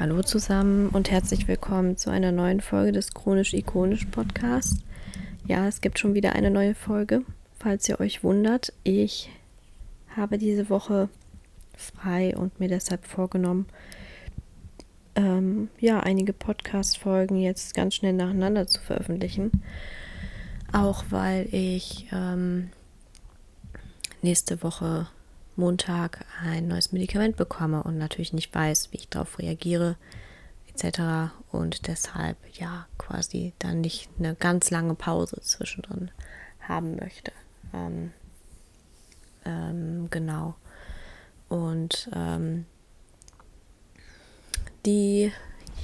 Hallo zusammen und herzlich willkommen zu einer neuen Folge des Chronisch-Ikonisch Podcasts. Ja, es gibt schon wieder eine neue Folge. Falls ihr euch wundert, ich habe diese Woche frei und mir deshalb vorgenommen, ähm, ja, einige Podcast-Folgen jetzt ganz schnell nacheinander zu veröffentlichen. Auch weil ich ähm, nächste Woche Montag ein neues Medikament bekomme und natürlich nicht weiß, wie ich darauf reagiere, etc. Und deshalb ja quasi dann nicht eine ganz lange Pause zwischendrin haben möchte. Ähm, ähm, genau. Und ähm, die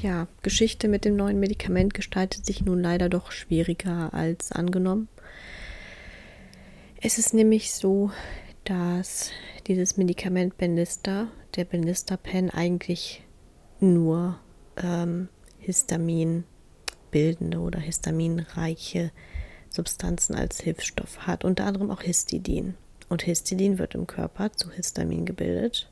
ja, Geschichte mit dem neuen Medikament gestaltet sich nun leider doch schwieriger als angenommen. Es ist nämlich so, dass dieses Medikament Benlysta, der Benlysta Pen, eigentlich nur ähm, Histamin oder histaminreiche Substanzen als Hilfsstoff hat, unter anderem auch Histidin. Und Histidin wird im Körper zu Histamin gebildet.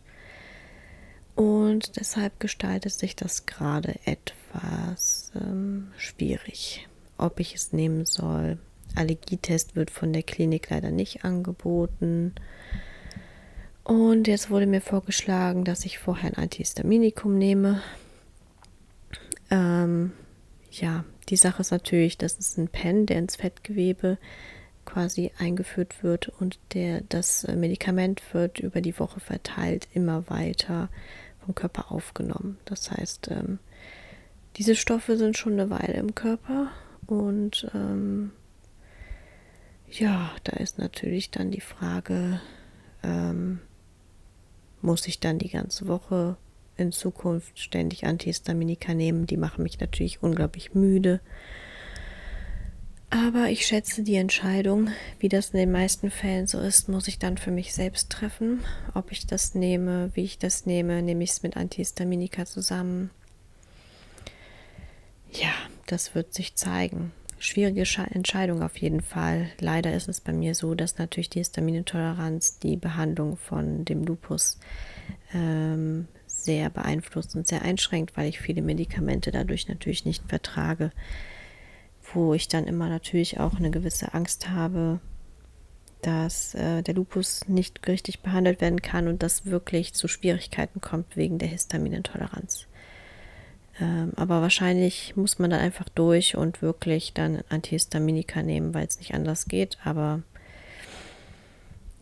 Und deshalb gestaltet sich das gerade etwas ähm, schwierig, ob ich es nehmen soll. Allergietest wird von der Klinik leider nicht angeboten. Und jetzt wurde mir vorgeschlagen, dass ich vorher ein Antihistaminikum nehme. Ähm, ja, die Sache ist natürlich, das ist ein Pen, der ins Fettgewebe quasi eingeführt wird und der, das Medikament wird über die Woche verteilt immer weiter vom Körper aufgenommen. Das heißt, ähm, diese Stoffe sind schon eine Weile im Körper und ähm, ja, da ist natürlich dann die Frage, ähm, muss ich dann die ganze Woche in Zukunft ständig Antihistaminika nehmen? Die machen mich natürlich unglaublich müde. Aber ich schätze die Entscheidung, wie das in den meisten Fällen so ist, muss ich dann für mich selbst treffen. Ob ich das nehme, wie ich das nehme, nehme ich es mit Antihistaminika zusammen. Ja, das wird sich zeigen. Schwierige Entscheidung auf jeden Fall. Leider ist es bei mir so, dass natürlich die Histaminintoleranz die Behandlung von dem Lupus ähm, sehr beeinflusst und sehr einschränkt, weil ich viele Medikamente dadurch natürlich nicht vertrage wo ich dann immer natürlich auch eine gewisse Angst habe, dass äh, der Lupus nicht richtig behandelt werden kann und dass wirklich zu Schwierigkeiten kommt wegen der Histaminintoleranz. Ähm, aber wahrscheinlich muss man dann einfach durch und wirklich dann Antihistaminika nehmen, weil es nicht anders geht. Aber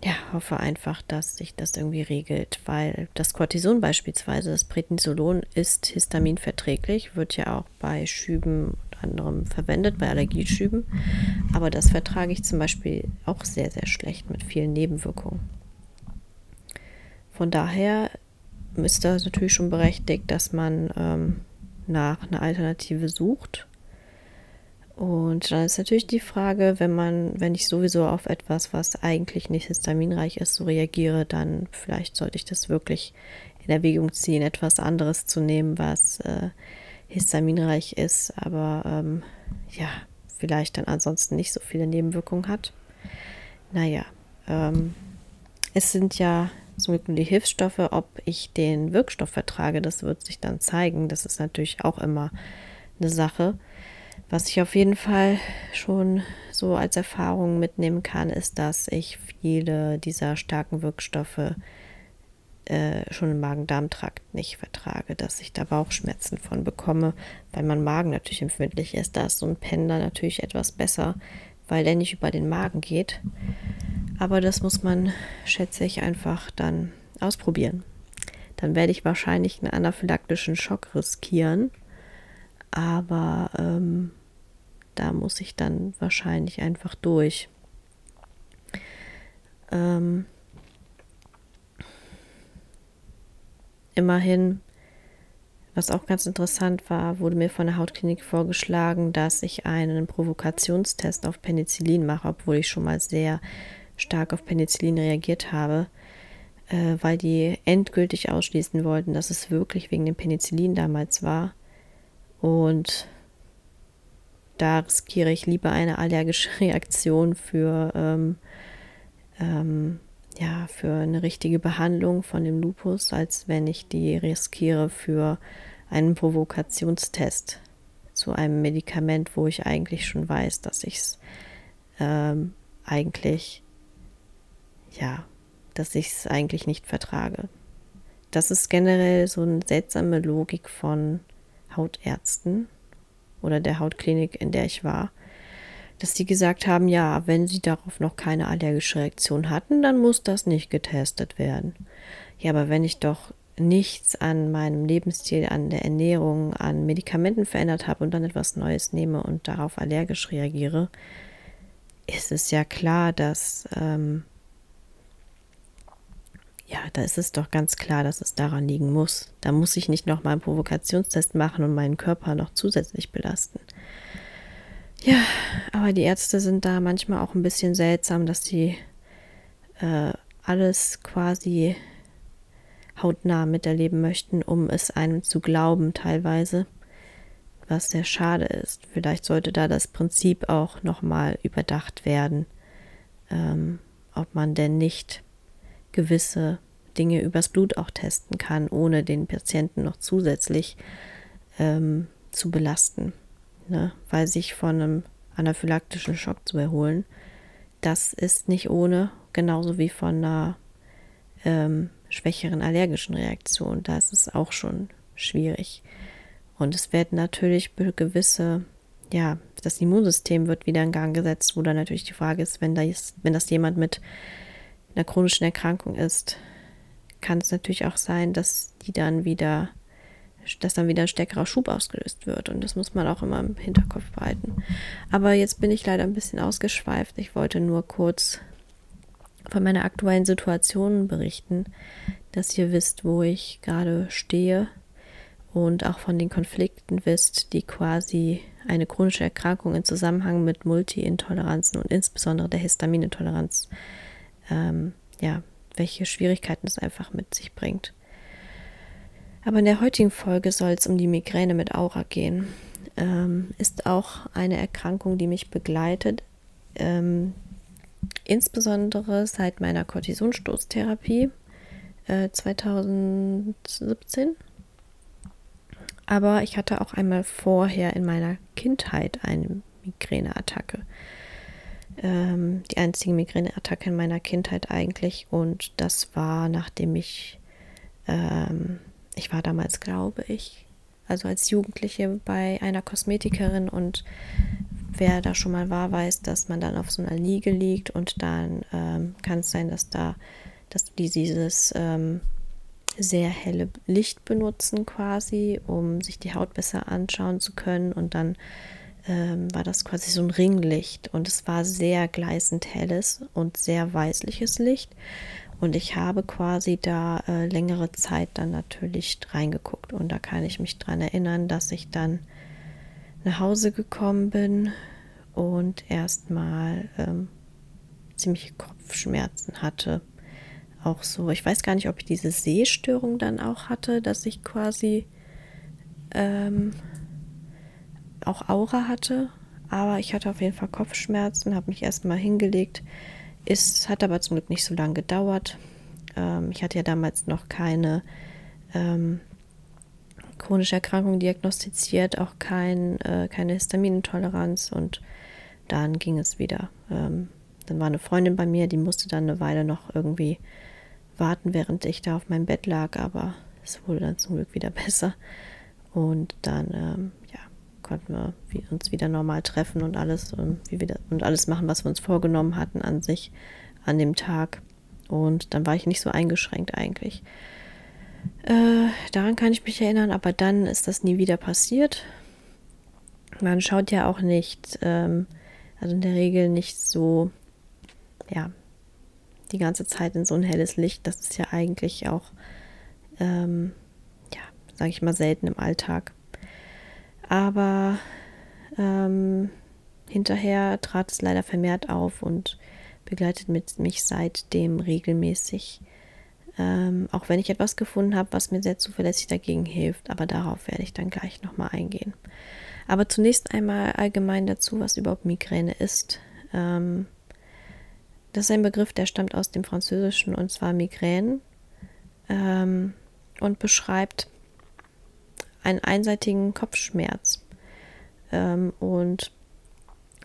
ja, hoffe einfach, dass sich das irgendwie regelt, weil das Cortison beispielsweise, das Prednisolon, ist histaminverträglich, wird ja auch bei Schüben anderem verwendet, bei Allergieschüben. Aber das vertrage ich zum Beispiel auch sehr, sehr schlecht mit vielen Nebenwirkungen. Von daher ist das natürlich schon berechtigt, dass man ähm, nach einer Alternative sucht. Und dann ist natürlich die Frage, wenn man, wenn ich sowieso auf etwas, was eigentlich nicht histaminreich ist, so reagiere, dann vielleicht sollte ich das wirklich in Erwägung ziehen, etwas anderes zu nehmen, was äh, histaminreich ist, aber ähm, ja, vielleicht dann ansonsten nicht so viele Nebenwirkungen hat. Naja, ähm, es sind ja nur die Hilfsstoffe. Ob ich den Wirkstoff vertrage, das wird sich dann zeigen. Das ist natürlich auch immer eine Sache. Was ich auf jeden Fall schon so als Erfahrung mitnehmen kann, ist, dass ich viele dieser starken Wirkstoffe äh, schon im Magen-Darm-Trakt nicht vertrage, dass ich da Bauchschmerzen von bekomme, weil mein Magen natürlich empfindlich ist. Da ist so ein Pendler natürlich etwas besser, weil der nicht über den Magen geht. Aber das muss man, schätze ich, einfach dann ausprobieren. Dann werde ich wahrscheinlich einen anaphylaktischen Schock riskieren. Aber ähm, da muss ich dann wahrscheinlich einfach durch. Ähm, Immerhin, was auch ganz interessant war, wurde mir von der Hautklinik vorgeschlagen, dass ich einen Provokationstest auf Penicillin mache, obwohl ich schon mal sehr stark auf Penicillin reagiert habe, äh, weil die endgültig ausschließen wollten, dass es wirklich wegen dem Penicillin damals war. Und da riskiere ich lieber eine allergische Reaktion für ähm, ähm, ja, für eine richtige Behandlung von dem Lupus, als wenn ich die riskiere für einen Provokationstest zu einem Medikament, wo ich eigentlich schon weiß, dass ich es ähm, eigentlich, ja, dass ich es eigentlich nicht vertrage. Das ist generell so eine seltsame Logik von Hautärzten oder der Hautklinik, in der ich war, dass die gesagt haben, ja, wenn sie darauf noch keine allergische Reaktion hatten, dann muss das nicht getestet werden. Ja, aber wenn ich doch nichts an meinem Lebensstil, an der Ernährung, an Medikamenten verändert habe und dann etwas Neues nehme und darauf allergisch reagiere, ist es ja klar, dass ähm, ja, da ist es doch ganz klar, dass es daran liegen muss. Da muss ich nicht noch mal einen Provokationstest machen und meinen Körper noch zusätzlich belasten. Ja, aber die Ärzte sind da manchmal auch ein bisschen seltsam, dass sie äh, alles quasi hautnah miterleben möchten, um es einem zu glauben teilweise, was sehr schade ist. Vielleicht sollte da das Prinzip auch nochmal überdacht werden, ähm, ob man denn nicht gewisse Dinge übers Blut auch testen kann, ohne den Patienten noch zusätzlich ähm, zu belasten. Ne? Weil sich von einem anaphylaktischen Schock zu erholen, das ist nicht ohne, genauso wie von einer ähm, schwächeren allergischen Reaktion. Da ist es auch schon schwierig. Und es werden natürlich gewisse, ja, das Immunsystem wird wieder in Gang gesetzt, wo dann natürlich die Frage ist, wenn das, wenn das jemand mit einer chronischen Erkrankung ist, kann es natürlich auch sein, dass die dann wieder, dass dann wieder ein stärkerer Schub ausgelöst wird. Und das muss man auch immer im Hinterkopf behalten. Aber jetzt bin ich leider ein bisschen ausgeschweift. Ich wollte nur kurz von meiner aktuellen Situation berichten, dass ihr wisst, wo ich gerade stehe und auch von den Konflikten wisst, die quasi eine chronische Erkrankung in Zusammenhang mit Multi-Intoleranzen und insbesondere der Histaminintoleranz ähm, ja, welche Schwierigkeiten es einfach mit sich bringt. Aber in der heutigen Folge soll es um die Migräne mit Aura gehen. Ähm, ist auch eine Erkrankung, die mich begleitet, ähm, insbesondere seit meiner Kortisonstoßtherapie äh, 2017. Aber ich hatte auch einmal vorher in meiner Kindheit eine Migräneattacke ähm, die einzige Migräneattacke in meiner Kindheit eigentlich. Und das war, nachdem ich, ähm, ich war damals, glaube ich, also als Jugendliche bei einer Kosmetikerin und wer da schon mal war, weiß, dass man dann auf so einer Liege liegt und dann ähm, kann es sein, dass da, dass die dieses ähm, sehr helle Licht benutzen quasi, um sich die Haut besser anschauen zu können und dann ähm, war das quasi so ein Ringlicht und es war sehr gleißend helles und sehr weißliches Licht. Und ich habe quasi da äh, längere Zeit dann natürlich reingeguckt. Und da kann ich mich dran erinnern, dass ich dann nach Hause gekommen bin und erstmal ähm, ziemliche Kopfschmerzen hatte. Auch so, ich weiß gar nicht, ob ich diese Sehstörung dann auch hatte, dass ich quasi ähm, auch Aura hatte, aber ich hatte auf jeden Fall Kopfschmerzen, habe mich erstmal hingelegt. Es hat aber zum Glück nicht so lange gedauert. Ähm, ich hatte ja damals noch keine ähm, chronische Erkrankung diagnostiziert, auch kein, äh, keine Histaminintoleranz und dann ging es wieder. Ähm, dann war eine Freundin bei mir, die musste dann eine Weile noch irgendwie warten, während ich da auf meinem Bett lag, aber es wurde dann zum Glück wieder besser. Und dann ähm, konnten wir uns wieder normal treffen und alles, ähm, und alles machen, was wir uns vorgenommen hatten an sich an dem Tag. Und dann war ich nicht so eingeschränkt eigentlich. Äh, daran kann ich mich erinnern, aber dann ist das nie wieder passiert. Man schaut ja auch nicht, ähm, also in der Regel nicht so, ja, die ganze Zeit in so ein helles Licht. Das ist ja eigentlich auch, ähm, ja, sage ich mal, selten im Alltag. Aber ähm, hinterher trat es leider vermehrt auf und begleitet mit mich seitdem regelmäßig. Ähm, auch wenn ich etwas gefunden habe, was mir sehr zuverlässig dagegen hilft, aber darauf werde ich dann gleich nochmal eingehen. Aber zunächst einmal allgemein dazu, was überhaupt Migräne ist. Ähm, das ist ein Begriff, der stammt aus dem Französischen und zwar Migräne ähm, und beschreibt einen einseitigen Kopfschmerz ähm, und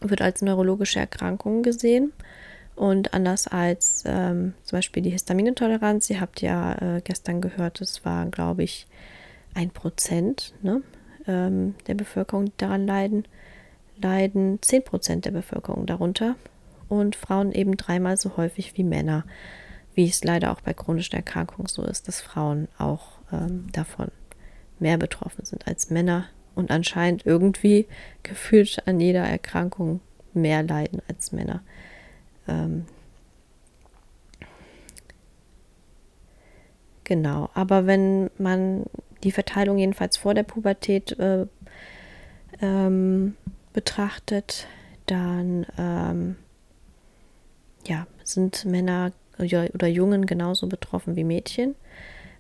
wird als neurologische Erkrankung gesehen. Und anders als ähm, zum Beispiel die Histaminintoleranz, ihr habt ja äh, gestern gehört, es war, glaube ich, ein Prozent ne, ähm, der Bevölkerung, die daran leiden, leiden 10 Prozent der Bevölkerung darunter und Frauen eben dreimal so häufig wie Männer, wie es leider auch bei chronischen Erkrankungen so ist, dass Frauen auch ähm, davon mehr betroffen sind als Männer und anscheinend irgendwie gefühlt an jeder Erkrankung mehr leiden als Männer. Ähm, genau, aber wenn man die Verteilung jedenfalls vor der Pubertät äh, ähm, betrachtet, dann ähm, ja, sind Männer oder Jungen genauso betroffen wie Mädchen.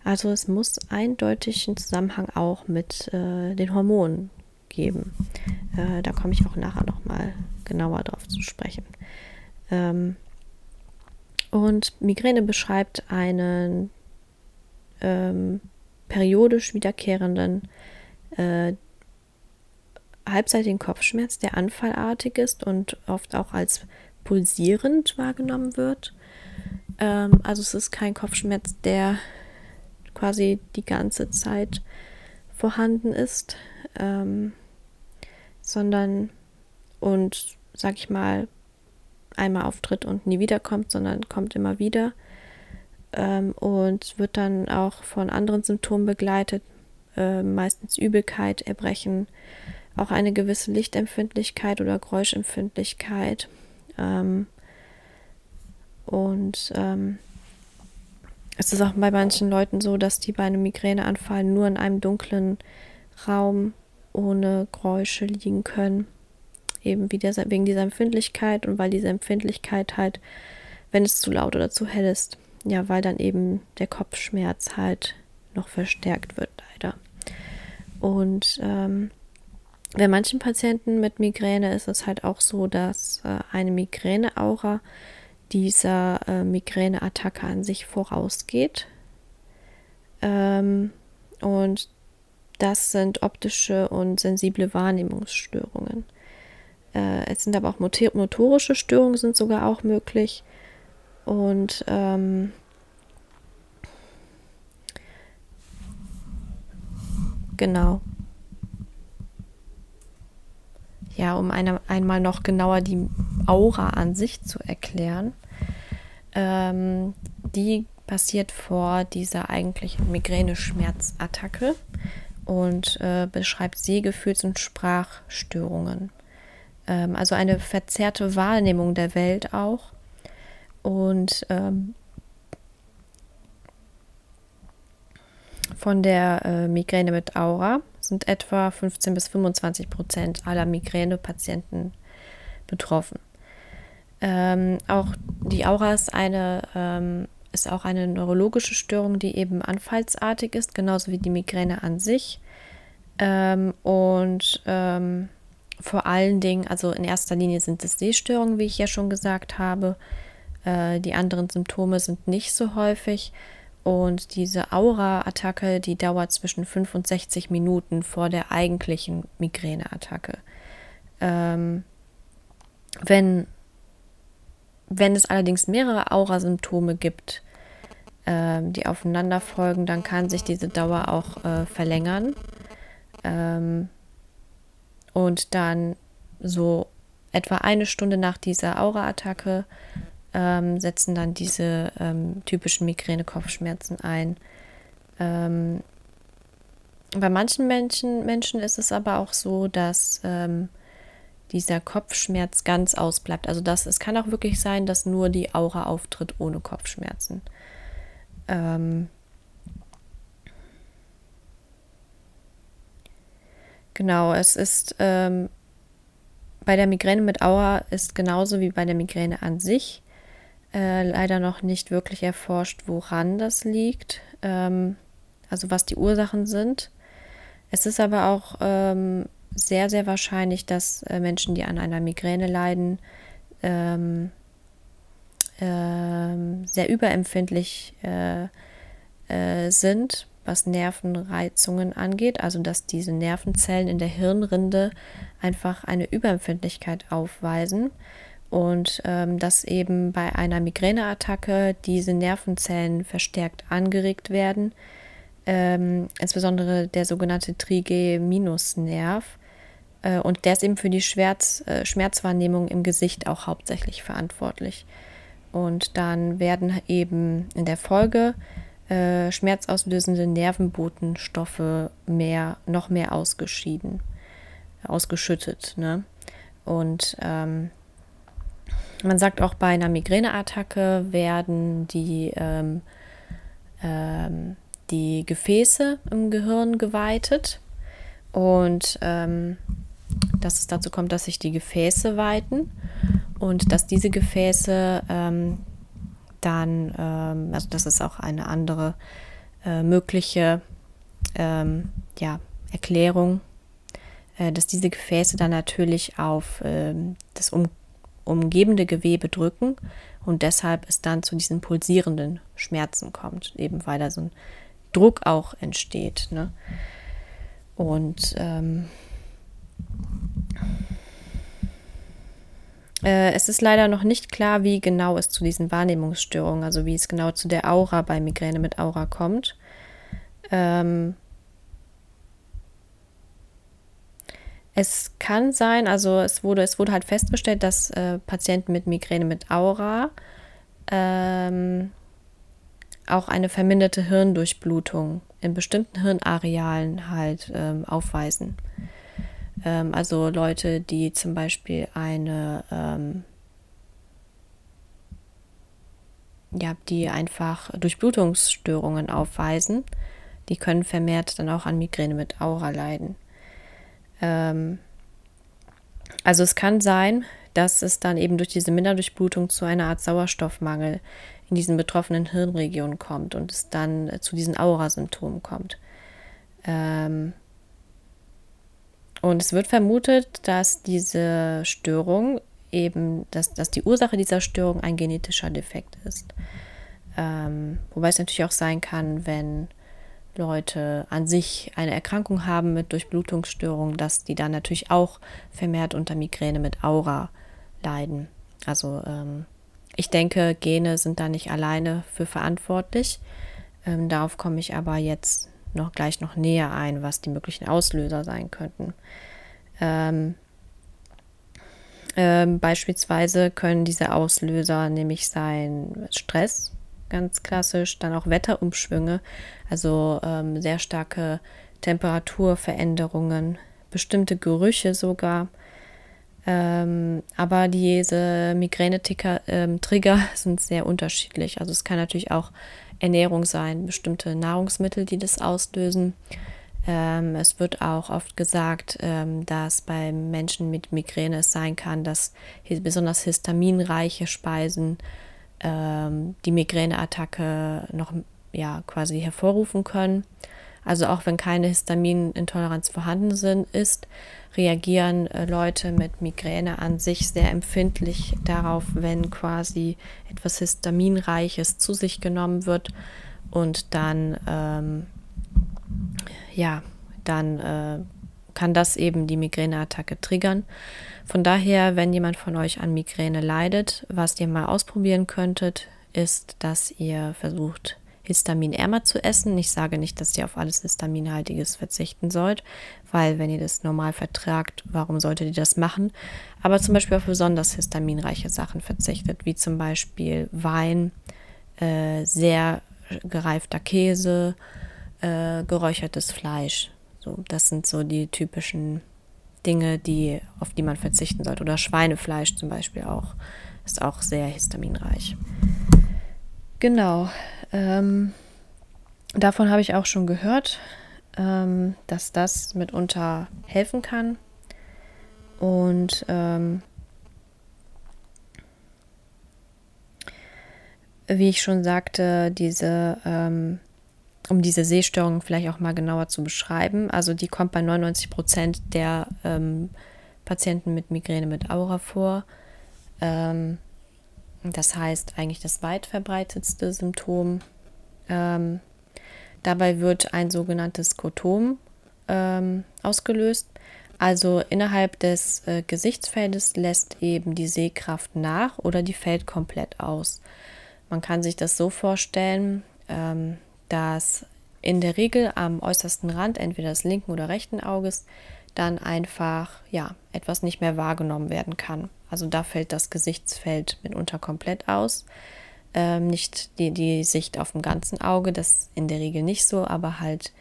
Also es muss eindeutig einen Zusammenhang auch mit äh, den Hormonen geben. Äh, da komme ich auch nachher nochmal genauer drauf zu sprechen. Ähm, und Migräne beschreibt einen ähm, periodisch wiederkehrenden äh, halbseitigen Kopfschmerz, der anfallartig ist und oft auch als pulsierend wahrgenommen wird. Ähm, also es ist kein Kopfschmerz, der quasi die ganze Zeit vorhanden ist, ähm, sondern und sag ich mal einmal auftritt und nie wiederkommt, sondern kommt immer wieder ähm, und wird dann auch von anderen Symptomen begleitet, äh, meistens Übelkeit, Erbrechen, auch eine gewisse Lichtempfindlichkeit oder Geräuschempfindlichkeit. Ähm, und ähm, es ist auch bei manchen Leuten so, dass die bei einem Migräneanfall nur in einem dunklen Raum ohne Geräusche liegen können eben wie der, wegen dieser Empfindlichkeit und weil diese Empfindlichkeit halt, wenn es zu laut oder zu hell ist, ja, weil dann eben der Kopfschmerz halt noch verstärkt wird, leider. Und ähm, bei manchen Patienten mit Migräne ist es halt auch so, dass äh, eine Migräneaura dieser äh, Migräneattacke an sich vorausgeht. Ähm, und das sind optische und sensible Wahrnehmungsstörungen. Äh, es sind aber auch motorische Störungen sind sogar auch möglich. Und ähm, genau. Ja, um eine, einmal noch genauer die Aura an sich zu erklären. Ähm, die passiert vor dieser eigentlichen Migräne-Schmerzattacke und äh, beschreibt Sehgefühls- und Sprachstörungen ähm, also eine verzerrte Wahrnehmung der Welt auch. Und ähm, von der äh, Migräne mit Aura sind etwa 15 bis 25 Prozent aller Migränepatienten betroffen. Ähm, auch die Aura ist eine ähm, ist auch eine neurologische Störung, die eben anfallsartig ist, genauso wie die Migräne an sich. Ähm, und ähm, vor allen Dingen, also in erster Linie sind es Sehstörungen, wie ich ja schon gesagt habe. Äh, die anderen Symptome sind nicht so häufig. Und diese Aura-Attacke, die dauert zwischen 5 und 60 Minuten vor der eigentlichen Migräneattacke. Ähm, wenn, wenn es allerdings mehrere Aura-Symptome gibt, äh, die aufeinander folgen, dann kann sich diese Dauer auch äh, verlängern. Ähm, und dann so etwa eine Stunde nach dieser Aura-Attacke ähm, setzen dann diese ähm, typischen Migräne-Kopfschmerzen ein. Ähm, bei manchen Menschen, Menschen ist es aber auch so, dass ähm, dieser Kopfschmerz ganz ausbleibt. Also das, es kann auch wirklich sein, dass nur die Aura auftritt ohne Kopfschmerzen. Ähm, Genau, es ist ähm, bei der Migräne mit Aura ist genauso wie bei der Migräne an sich äh, leider noch nicht wirklich erforscht, woran das liegt, ähm, also was die Ursachen sind. Es ist aber auch ähm, sehr, sehr wahrscheinlich, dass äh, Menschen, die an einer Migräne leiden, ähm, ähm, sehr überempfindlich äh, äh, sind was Nervenreizungen angeht, also dass diese Nervenzellen in der Hirnrinde einfach eine Überempfindlichkeit aufweisen und ähm, dass eben bei einer Migräneattacke diese Nervenzellen verstärkt angeregt werden, ähm, insbesondere der sogenannte Trigeminusnerv. Äh, und der ist eben für die Schmerz, äh, Schmerzwahrnehmung im Gesicht auch hauptsächlich verantwortlich. Und dann werden eben in der Folge äh, schmerzauslösende Nervenbotenstoffe mehr, noch mehr ausgeschieden, ausgeschüttet. Ne? Und ähm, man sagt auch bei einer Migräneattacke werden die, ähm, ähm, die Gefäße im Gehirn geweitet. Und ähm, dass es dazu kommt, dass sich die Gefäße weiten. Und dass diese Gefäße ähm, dann, ähm, also das ist auch eine andere äh, mögliche ähm, ja, Erklärung, äh, dass diese Gefäße dann natürlich auf das um umgebende Gewebe drücken und deshalb es dann zu diesen pulsierenden Schmerzen kommt, eben weil da so ein Druck auch entsteht. Ne? Und ähm, äh, es ist leider noch nicht klar, wie genau es zu diesen Wahrnehmungsstörungen, also wie es genau zu der Aura bei Migräne mit Aura kommt. Ähm, Es kann sein, also es wurde, es wurde halt festgestellt, dass äh, Patienten mit Migräne mit Aura ähm, auch eine verminderte Hirndurchblutung in bestimmten Hirnarealen halt ähm, aufweisen. Ähm, also Leute, die zum Beispiel eine, ähm, ja, die einfach Durchblutungsstörungen aufweisen, die können vermehrt dann auch an Migräne mit Aura leiden. Ähm, also es kann sein, dass es dann eben durch diese Minderdurchblutung zu einer Art Sauerstoffmangel in diesen betroffenen Hirnregionen kommt und es dann zu diesen Aura-Symptomen kommt. Ähm, und es wird vermutet, dass diese Störung eben, dass, dass die Ursache dieser Störung ein genetischer Defekt ist. Ähm, wobei es natürlich auch sein kann, wenn Leute an sich eine Erkrankung haben mit Durchblutungsstörungen, dass die dann natürlich auch vermehrt unter Migräne mit Aura leiden. Also ähm, ich denke, Gene sind da nicht alleine für verantwortlich. Ähm, darauf komme ich aber jetzt noch gleich noch näher ein, was die möglichen Auslöser sein könnten. Ähm, ähm, beispielsweise können diese Auslöser nämlich sein Stress, ganz klassisch, dann auch Wetterumschwünge, also ähm, sehr starke Temperaturveränderungen, bestimmte Gerüche sogar. Ähm, aber diese Migräne-Trigger ähm, sind sehr unterschiedlich. Also es kann natürlich auch Ernährung sein, bestimmte Nahrungsmittel, die das auslösen. Ähm, es wird auch oft gesagt, ähm, dass bei Menschen mit Migräne es sein kann, dass besonders histaminreiche Speisen ähm, die Migräneattacke noch ja, quasi hervorrufen können. Also auch wenn keine Histaminintoleranz vorhanden sind, ist, reagieren äh, Leute mit Migräne an sich sehr empfindlich darauf, wenn quasi etwas Histaminreiches zu sich genommen wird und dann ähm, ja, dann äh, kann das eben die Migräneattacke triggern. Von daher, wenn jemand von euch an Migräne leidet, was ihr mal ausprobieren könntet, ist, dass ihr versucht, histaminärmer zu essen. Ich sage nicht, dass ihr auf alles Histaminhaltiges verzichten sollt, weil wenn ihr das normal vertragt, warum solltet ihr das machen? Aber zum Beispiel auf besonders histaminreiche Sachen verzichtet, wie zum Beispiel Wein, äh, sehr gereifter Käse, äh, geräuchertes Fleisch. So, das sind so die typischen Dinge, die, auf die man verzichten sollte. Oder Schweinefleisch zum Beispiel auch. Ist auch sehr histaminreich. Genau. Ähm, davon habe ich auch schon gehört, ähm, dass das mitunter helfen kann. Und ähm, wie ich schon sagte, diese ähm, um diese Sehstörung vielleicht auch mal genauer zu beschreiben. Also die kommt bei 99 Prozent der ähm, Patienten mit Migräne mit Aura vor. Ähm, das heißt eigentlich das weit verbreitetste Symptom. Ähm, Dabei wird ein sogenanntes Skotom ähm, ausgelöst. Also innerhalb des äh, Gesichtsfeldes lässt eben die Sehkraft nach oder die fällt komplett aus. Man kann sich das so vorstellen, ähm, dass in der Regel am äußersten Rand, entweder des linken oder rechten Auges, dann einfach ja etwas nicht mehr wahrgenommen werden kann. Also da fällt das Gesichtsfeld mitunter komplett aus. Ähm, nicht die, die Sicht auf dem ganzen Auge, das in der Regel nicht so, aber halt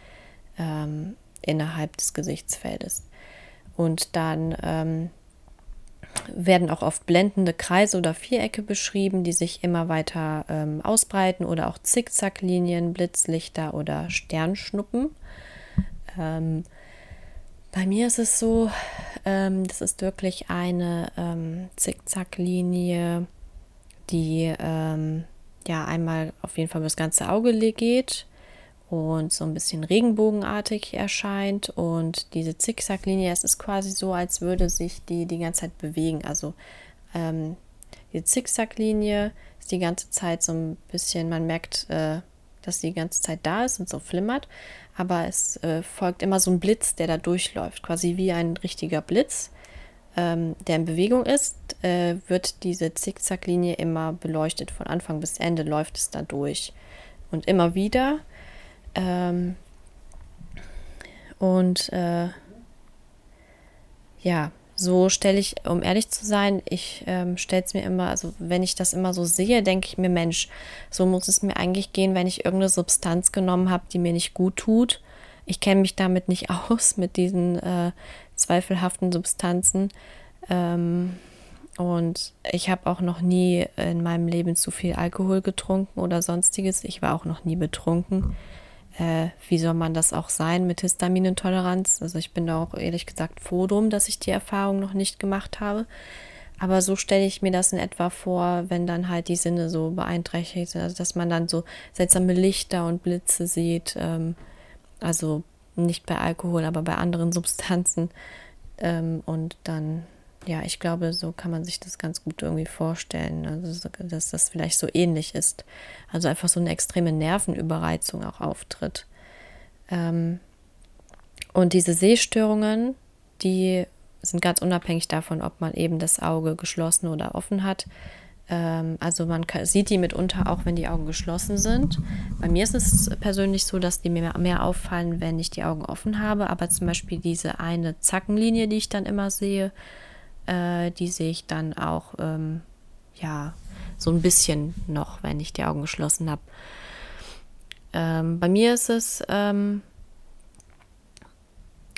ähm, innerhalb des Gesichtsfeldes. Und dann ähm, werden auch oft blendende Kreise oder Vierecke beschrieben, die sich immer weiter ähm, ausbreiten oder auch Zickzacklinien, Blitzlichter oder Sternschnuppen. Ähm, bei mir ist es so, ähm, das ist wirklich eine ähm, Zickzacklinie, die ähm, ja einmal auf jeden Fall über das ganze Auge geht und so ein bisschen regenbogenartig erscheint. Und diese Zickzacklinie, es ist quasi so, als würde sich die die ganze Zeit bewegen. Also ähm, die Zickzacklinie ist die ganze Zeit so ein bisschen, man merkt, äh, dass sie die ganze Zeit da ist und so flimmert. Aber es äh, folgt immer so ein Blitz, der da durchläuft, quasi wie ein richtiger Blitz, ähm, der in Bewegung ist, äh, wird diese Zickzacklinie immer beleuchtet. Von Anfang bis Ende läuft es da durch. Und immer wieder ähm, und äh, ja, so stelle ich, um ehrlich zu sein, ich ähm, stelle es mir immer, also wenn ich das immer so sehe, denke ich mir, Mensch, so muss es mir eigentlich gehen, wenn ich irgendeine Substanz genommen habe, die mir nicht gut tut. Ich kenne mich damit nicht aus, mit diesen äh, zweifelhaften Substanzen. Ähm, und ich habe auch noch nie in meinem Leben zu viel Alkohol getrunken oder sonstiges. Ich war auch noch nie betrunken äh, wie soll man das auch sein mit Histaminintoleranz? Also ich bin da auch ehrlich gesagt froh drum, dass ich die Erfahrung noch nicht gemacht habe. Aber so stelle ich mir das in etwa vor, wenn dann halt die Sinne so beeinträchtigt sind, also dass man dann so seltsame Lichter und Blitze sieht. Ähm, also nicht bei Alkohol, aber bei anderen Substanzen. Ähm, und dann ja, ich glaube, so kann man sich das ganz gut irgendwie vorstellen, also, dass das vielleicht so ähnlich ist. Also einfach so eine extreme Nervenüberreizung auch auftritt. Ähm, und diese Sehstörungen, die sind ganz unabhängig davon, ob man eben das Auge geschlossen oder offen hat. Ähm, also man kann, sieht die mitunter auch, wenn die Augen geschlossen sind. Bei mir ist es persönlich so, dass die mir mehr auffallen, wenn ich die Augen offen habe. Aber zum Beispiel diese eine Zackenlinie, die ich dann immer sehe, äh, die sehe ich dann auch, ähm, ja, so ein bisschen noch, wenn ich die Augen geschlossen habe. Ähm, bei mir ist es, ähm,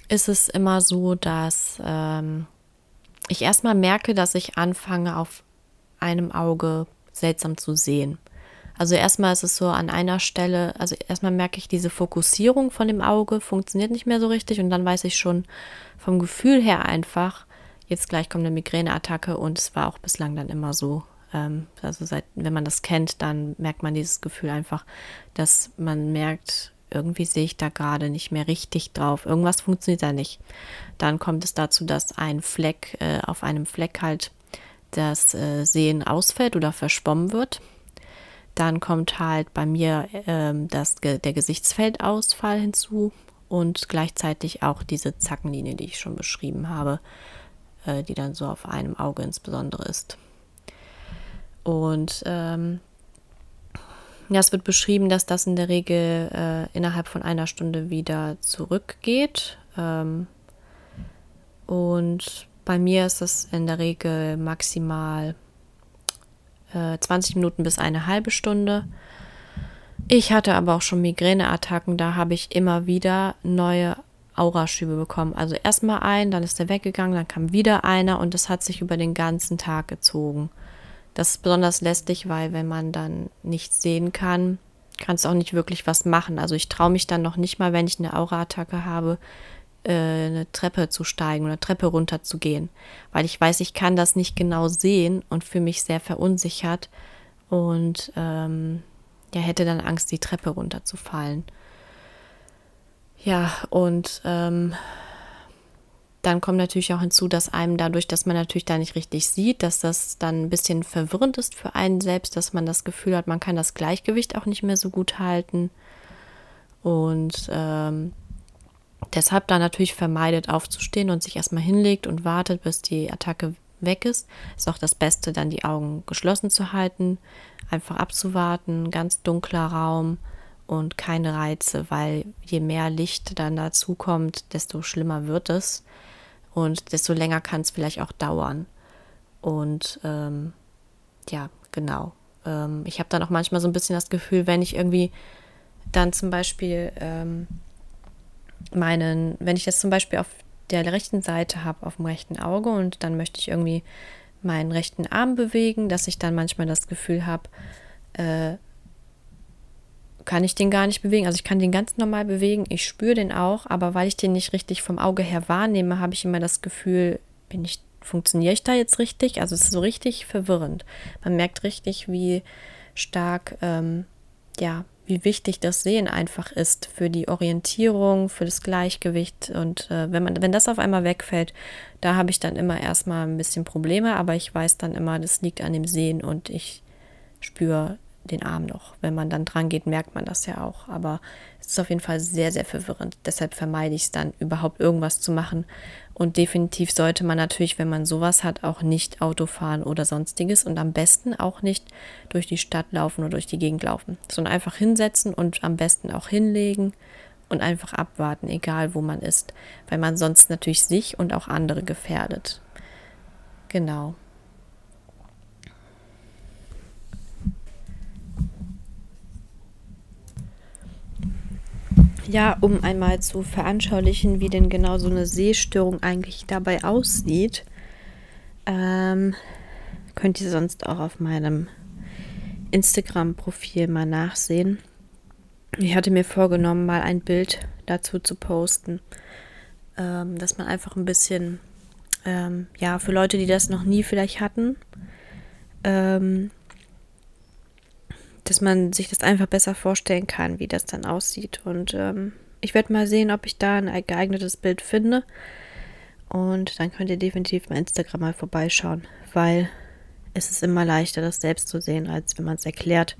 ist es immer so, dass ähm, ich erstmal merke, dass ich anfange, auf einem Auge seltsam zu sehen. Also erstmal ist es so an einer Stelle, also erstmal merke ich, diese Fokussierung von dem Auge funktioniert nicht mehr so richtig und dann weiß ich schon vom Gefühl her einfach, jetzt gleich kommt eine Migräneattacke und es war auch bislang dann immer so. Ähm, also seit, wenn man das kennt, dann merkt man dieses Gefühl einfach, dass man merkt, irgendwie sehe ich da gerade nicht mehr richtig drauf. Irgendwas funktioniert da nicht. Dann kommt es dazu, dass ein Fleck äh, auf einem Fleck halt das äh, Sehen ausfällt oder verschwommen wird. Dann kommt halt bei mir ähm, das, der Gesichtsfeldausfall hinzu und gleichzeitig auch diese Zackenlinie, die ich schon beschrieben habe äh, die dann so auf einem Auge insbesondere ist. Und ähm, ja, es wird beschrieben, dass das in der Regel äh, innerhalb von einer Stunde wieder zurückgeht. Ähm, und bei mir ist es in der Regel maximal äh, 20 Minuten bis eine halbe Stunde. Ich hatte aber auch schon Migräneattacken, da habe ich immer wieder neue Auraschübe bekommen. Also erstmal ein, dann ist er weggegangen, dann kam wieder einer und das hat sich über den ganzen Tag gezogen. Das ist besonders lästig, weil wenn man dann nichts sehen kann, kannst du auch nicht wirklich was machen. Also ich traue mich dann noch nicht mal, wenn ich eine Aura-Attacke habe, äh, eine Treppe zu steigen oder Treppe runter zu gehen, weil ich weiß, ich kann das nicht genau sehen und fühle mich sehr verunsichert und ähm, ja, hätte dann Angst, die Treppe runterzufallen. Ja, und ähm, dann kommt natürlich auch hinzu, dass einem dadurch, dass man natürlich da nicht richtig sieht, dass das dann ein bisschen verwirrend ist für einen selbst, dass man das Gefühl hat, man kann das Gleichgewicht auch nicht mehr so gut halten. Und ähm, deshalb dann natürlich vermeidet aufzustehen und sich erstmal hinlegt und wartet, bis die Attacke weg ist. Ist auch das Beste, dann die Augen geschlossen zu halten, einfach abzuwarten, ganz dunkler Raum und keine Reize, weil je mehr Licht dann dazu kommt, desto schlimmer wird es und desto länger kann es vielleicht auch dauern. Und ähm, ja, genau. Ähm, ich habe dann auch manchmal so ein bisschen das Gefühl, wenn ich irgendwie dann zum Beispiel ähm, meinen, wenn ich das zum Beispiel auf der rechten Seite habe, auf dem rechten Auge und dann möchte ich irgendwie meinen rechten Arm bewegen, dass ich dann manchmal das Gefühl habe, äh, kann ich den gar nicht bewegen. Also ich kann den ganz normal bewegen, ich spüre den auch, aber weil ich den nicht richtig vom Auge her wahrnehme, habe ich immer das Gefühl, bin ich, funktioniere ich da jetzt richtig? Also es ist so richtig verwirrend. Man merkt richtig, wie stark, ähm, ja, wie wichtig das Sehen einfach ist für die Orientierung, für das Gleichgewicht. Und äh, wenn man, wenn das auf einmal wegfällt, da habe ich dann immer erstmal ein bisschen Probleme, aber ich weiß dann immer, das liegt an dem Sehen und ich spüre den Arm noch. Wenn man dann dran geht, merkt man das ja auch. Aber es ist auf jeden Fall sehr, sehr verwirrend. Deshalb vermeide ich es dann, überhaupt irgendwas zu machen. Und definitiv sollte man natürlich, wenn man sowas hat, auch nicht Auto fahren oder sonstiges und am besten auch nicht durch die Stadt laufen oder durch die Gegend laufen, sondern einfach hinsetzen und am besten auch hinlegen und einfach abwarten, egal wo man ist, weil man sonst natürlich sich und auch andere gefährdet. Genau. Ja, um einmal zu veranschaulichen, wie denn genau so eine Sehstörung eigentlich dabei aussieht, ähm, könnt ihr sonst auch auf meinem Instagram-Profil mal nachsehen. Ich hatte mir vorgenommen, mal ein Bild dazu zu posten, ähm, dass man einfach ein bisschen, ähm, ja, für Leute, die das noch nie vielleicht hatten, ähm, dass man sich das einfach besser vorstellen kann, wie das dann aussieht. Und ähm, ich werde mal sehen, ob ich da ein geeignetes Bild finde. Und dann könnt ihr definitiv bei Instagram mal vorbeischauen, weil es ist immer leichter, das selbst zu sehen, als wenn man es erklärt.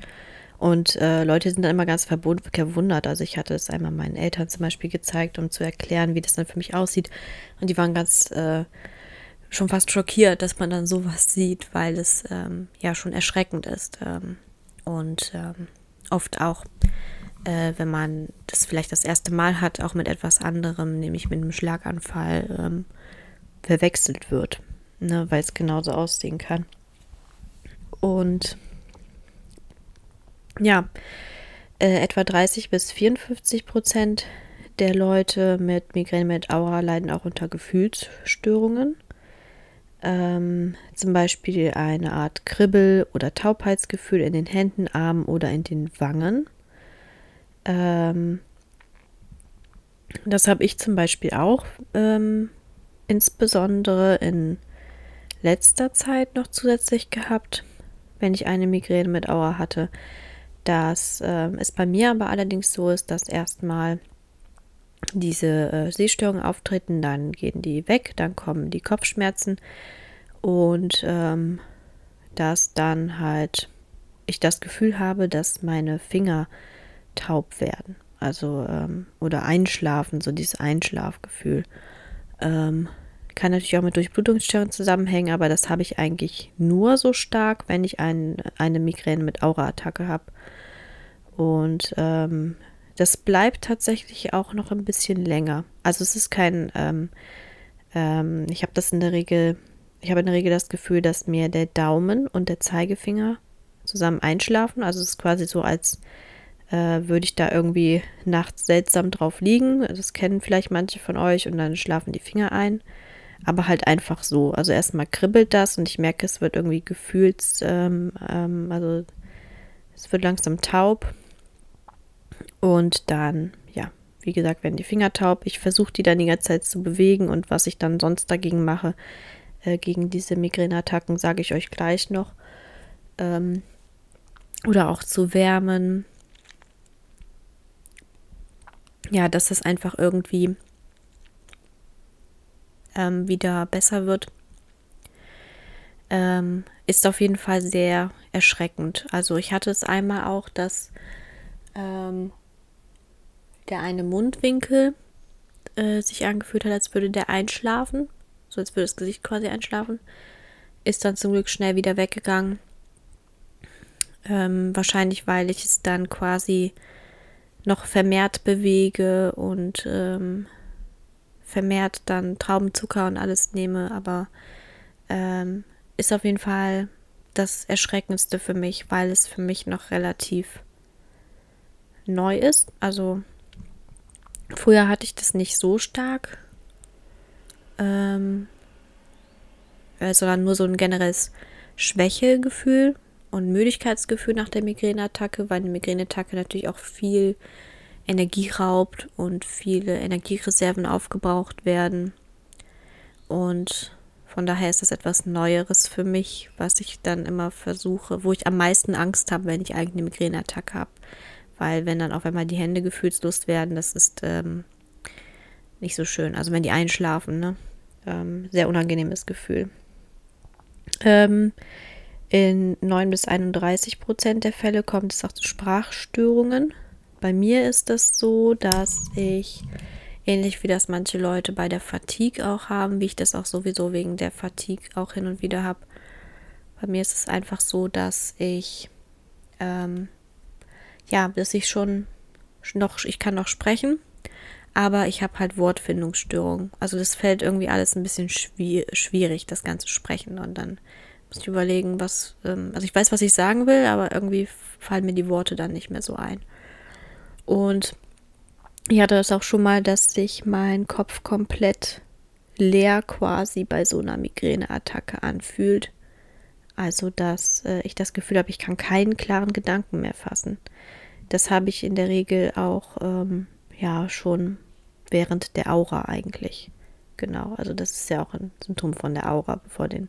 Und äh, Leute sind dann immer ganz verwundert. Also ich hatte es einmal meinen Eltern zum Beispiel gezeigt, um zu erklären, wie das dann für mich aussieht. Und die waren ganz äh, schon fast schockiert, dass man dann sowas sieht, weil es ähm, ja schon erschreckend ist. Ähm, und ähm, oft auch, äh, wenn man das vielleicht das erste Mal hat, auch mit etwas anderem, nämlich mit einem Schlaganfall, ähm, verwechselt wird, ne, weil es genauso aussehen kann. Und ja, äh, etwa 30 bis 54 Prozent der Leute mit Migräne mit Aura leiden auch unter Gefühlsstörungen ähm, zum Beispiel eine Art Kribbel- oder Taubheitsgefühl in den Händen, Armen oder in den Wangen. Ähm, das habe ich zum Beispiel auch, ähm, insbesondere in letzter Zeit noch zusätzlich gehabt, wenn ich eine Migräne mit Aura hatte. Dass ähm, es bei mir aber allerdings so ist, dass erstmal diese äh, Sehstörungen auftreten, dann gehen die weg, dann kommen die Kopfschmerzen und ähm, dass dann halt ich das Gefühl habe, dass meine Finger taub werden. Also, ähm, oder einschlafen, so dieses Einschlafgefühl. Ähm, kann natürlich auch mit Durchblutungsstörungen zusammenhängen, aber das habe ich eigentlich nur so stark, wenn ich ein, eine Migräne mit Aura-Attacke habe. Und ähm, das bleibt tatsächlich auch noch ein bisschen länger. Also es ist kein, ähm, ähm, ich habe das in der Regel, ich habe in der Regel das Gefühl, dass mir der Daumen und der Zeigefinger zusammen einschlafen. Also es ist quasi so, als äh, würde ich da irgendwie nachts seltsam drauf liegen. Das kennen vielleicht manche von euch und dann schlafen die Finger ein. Aber halt einfach so. Also erstmal kribbelt das und ich merke, es wird irgendwie gefühlt, ähm, ähm, also es wird langsam taub und dann, ja, wie gesagt, werden die Finger taub. Ich versuche die dann die ganze Zeit zu bewegen und was ich dann sonst dagegen mache, äh, gegen diese Migräneattacken, sage ich euch gleich noch. Ähm, oder auch zu wärmen. Ja, dass das einfach irgendwie ähm, wieder besser wird. Ähm, ist auf jeden Fall sehr erschreckend. Also ich hatte es einmal auch, dass ähm, der eine Mundwinkel äh, sich angefühlt hat, als würde der einschlafen, so als würde das Gesicht quasi einschlafen. Ist dann zum Glück schnell wieder weggegangen. Ähm, wahrscheinlich, weil ich es dann quasi noch vermehrt bewege und ähm, vermehrt dann Traubenzucker und alles nehme, aber ähm, ist auf jeden Fall das Erschreckendste für mich, weil es für mich noch relativ neu ist. Also früher hatte ich das nicht so stark, ähm, sondern nur so ein generelles Schwächegefühl und Müdigkeitsgefühl nach der Migräneattacke, weil eine Migräneattacke natürlich auch viel Energie raubt und viele Energiereserven aufgebraucht werden. Und von daher ist das etwas Neueres für mich, was ich dann immer versuche, wo ich am meisten Angst habe, wenn ich eigentlich eine Migräneattacke habe. Weil wenn dann auf einmal die Hände gefühlslos werden, das ist ähm, nicht so schön. Also wenn die einschlafen, ne? Ähm, sehr unangenehmes Gefühl. Ähm, in 9 bis 31 Prozent der Fälle kommt es auch zu Sprachstörungen. Bei mir ist das so, dass ich, ähnlich wie das manche Leute bei der Fatigue auch haben, wie ich das auch sowieso wegen der Fatigue auch hin und wieder habe, bei mir ist es einfach so, dass ich, ähm, ja, dass ich schon noch, ich kann noch sprechen, aber ich habe halt Wortfindungsstörungen. Also das fällt irgendwie alles ein bisschen schwierig, das ganze Sprechen und dann muss ich überlegen, was, ähm, also ich weiß, was ich sagen will, aber irgendwie fallen mir die Worte dann nicht mehr so ein. Und ich hatte das auch schon mal, dass sich mein Kopf komplett leer quasi bei so einer Migräneattacke anfühlt. Also, dass äh, ich das Gefühl habe, ich kann keinen klaren Gedanken mehr fassen. Das habe ich in der Regel auch, ähm, ja, schon während der Aura eigentlich. Genau, also das ist ja auch ein Symptom von der Aura, bevor den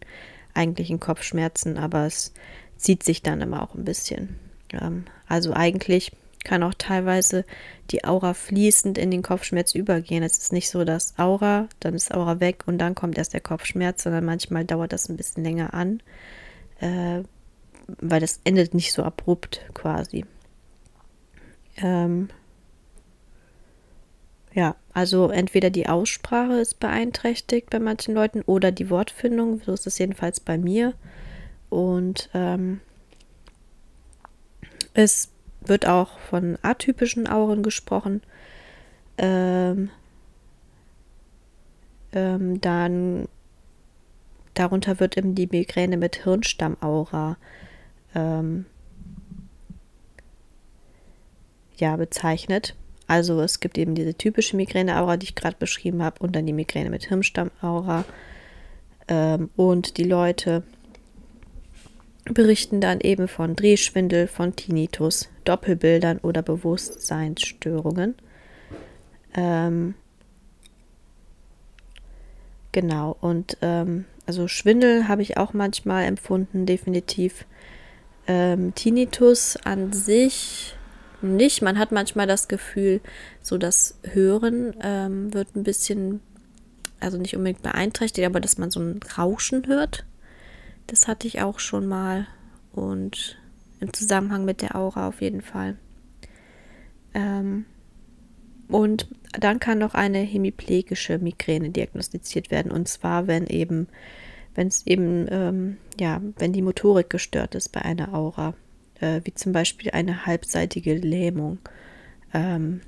eigentlichen Kopfschmerzen, aber es zieht sich dann immer auch ein bisschen. Ähm, also eigentlich kann auch teilweise die Aura fließend in den Kopfschmerz übergehen. Es ist nicht so, dass Aura, dann ist Aura weg und dann kommt erst der Kopfschmerz, sondern manchmal dauert das ein bisschen länger an, äh, weil das endet nicht so abrupt quasi. Ähm, ja, also entweder die Aussprache ist beeinträchtigt bei manchen Leuten oder die Wortfindung, so ist es jedenfalls bei mir. Und ähm, es wird auch von atypischen Auren gesprochen. Ähm, ähm, dann darunter wird eben die Migräne mit Hirnstammaura ähm, ja, bezeichnet. Also es gibt eben diese typische Migräneaura, die ich gerade beschrieben habe, und dann die Migräne mit Hirnstammaura. Ähm, und die Leute berichten dann eben von Drehschwindel, von Tinnitus, Doppelbildern oder Bewusstseinsstörungen. Ähm, genau, und ähm, also Schwindel habe ich auch manchmal empfunden, definitiv. Ähm, Tinnitus an sich nicht. Man hat manchmal das Gefühl, so das Hören ähm, wird ein bisschen, also nicht unbedingt beeinträchtigt, aber dass man so ein Rauschen hört. Das hatte ich auch schon mal und im Zusammenhang mit der Aura auf jeden Fall. Ähm, und dann kann noch eine hemiplegische Migräne diagnostiziert werden. Und zwar, wenn eben, wenn es eben, ähm, ja, wenn die Motorik gestört ist bei einer Aura äh, wie zum Beispiel eine halbseitige Lähmung. Ähm,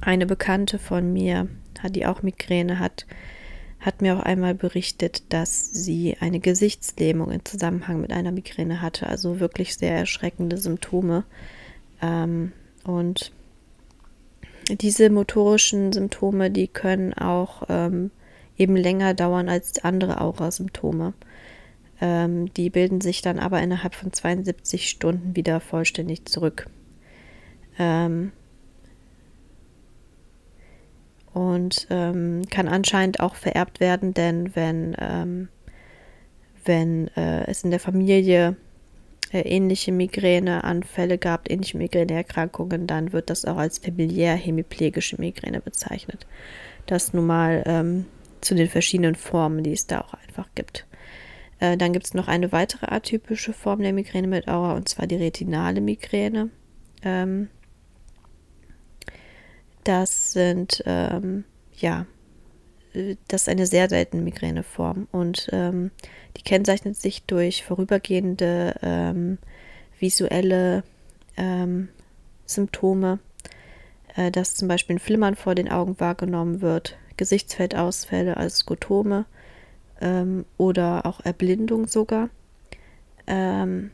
eine Bekannte von mir, die auch Migräne hat, hat mir auch einmal berichtet, dass sie eine Gesichtslähmung im Zusammenhang mit einer Migräne hatte. Also wirklich sehr erschreckende Symptome. Ähm, und diese motorischen Symptome, die können auch ähm, eben länger dauern als andere Aura-Symptome. Ähm, die bilden sich dann aber innerhalb von 72 Stunden wieder vollständig zurück. Ähm, und ähm, kann anscheinend auch vererbt werden, denn wenn, ähm, wenn äh, es in der Familie äh, ähnliche Migräneanfälle gab, ähnliche Migräneerkrankungen, dann wird das auch als familiär hemiplegische Migräne bezeichnet. Das nun mal ähm, zu den verschiedenen Formen, die es da auch einfach gibt. Äh, dann gibt es noch eine weitere atypische Form der Migräne mit Aura, und zwar die retinale Migräne. Ähm, das sind, ähm, ja, das ist eine sehr seltene Migräneform und ähm, die kennzeichnet sich durch vorübergehende ähm, visuelle ähm, Symptome, äh, dass zum Beispiel ein Flimmern vor den Augen wahrgenommen wird, Gesichtsfeldausfälle als Skotome ähm, oder auch Erblindung sogar. Ähm,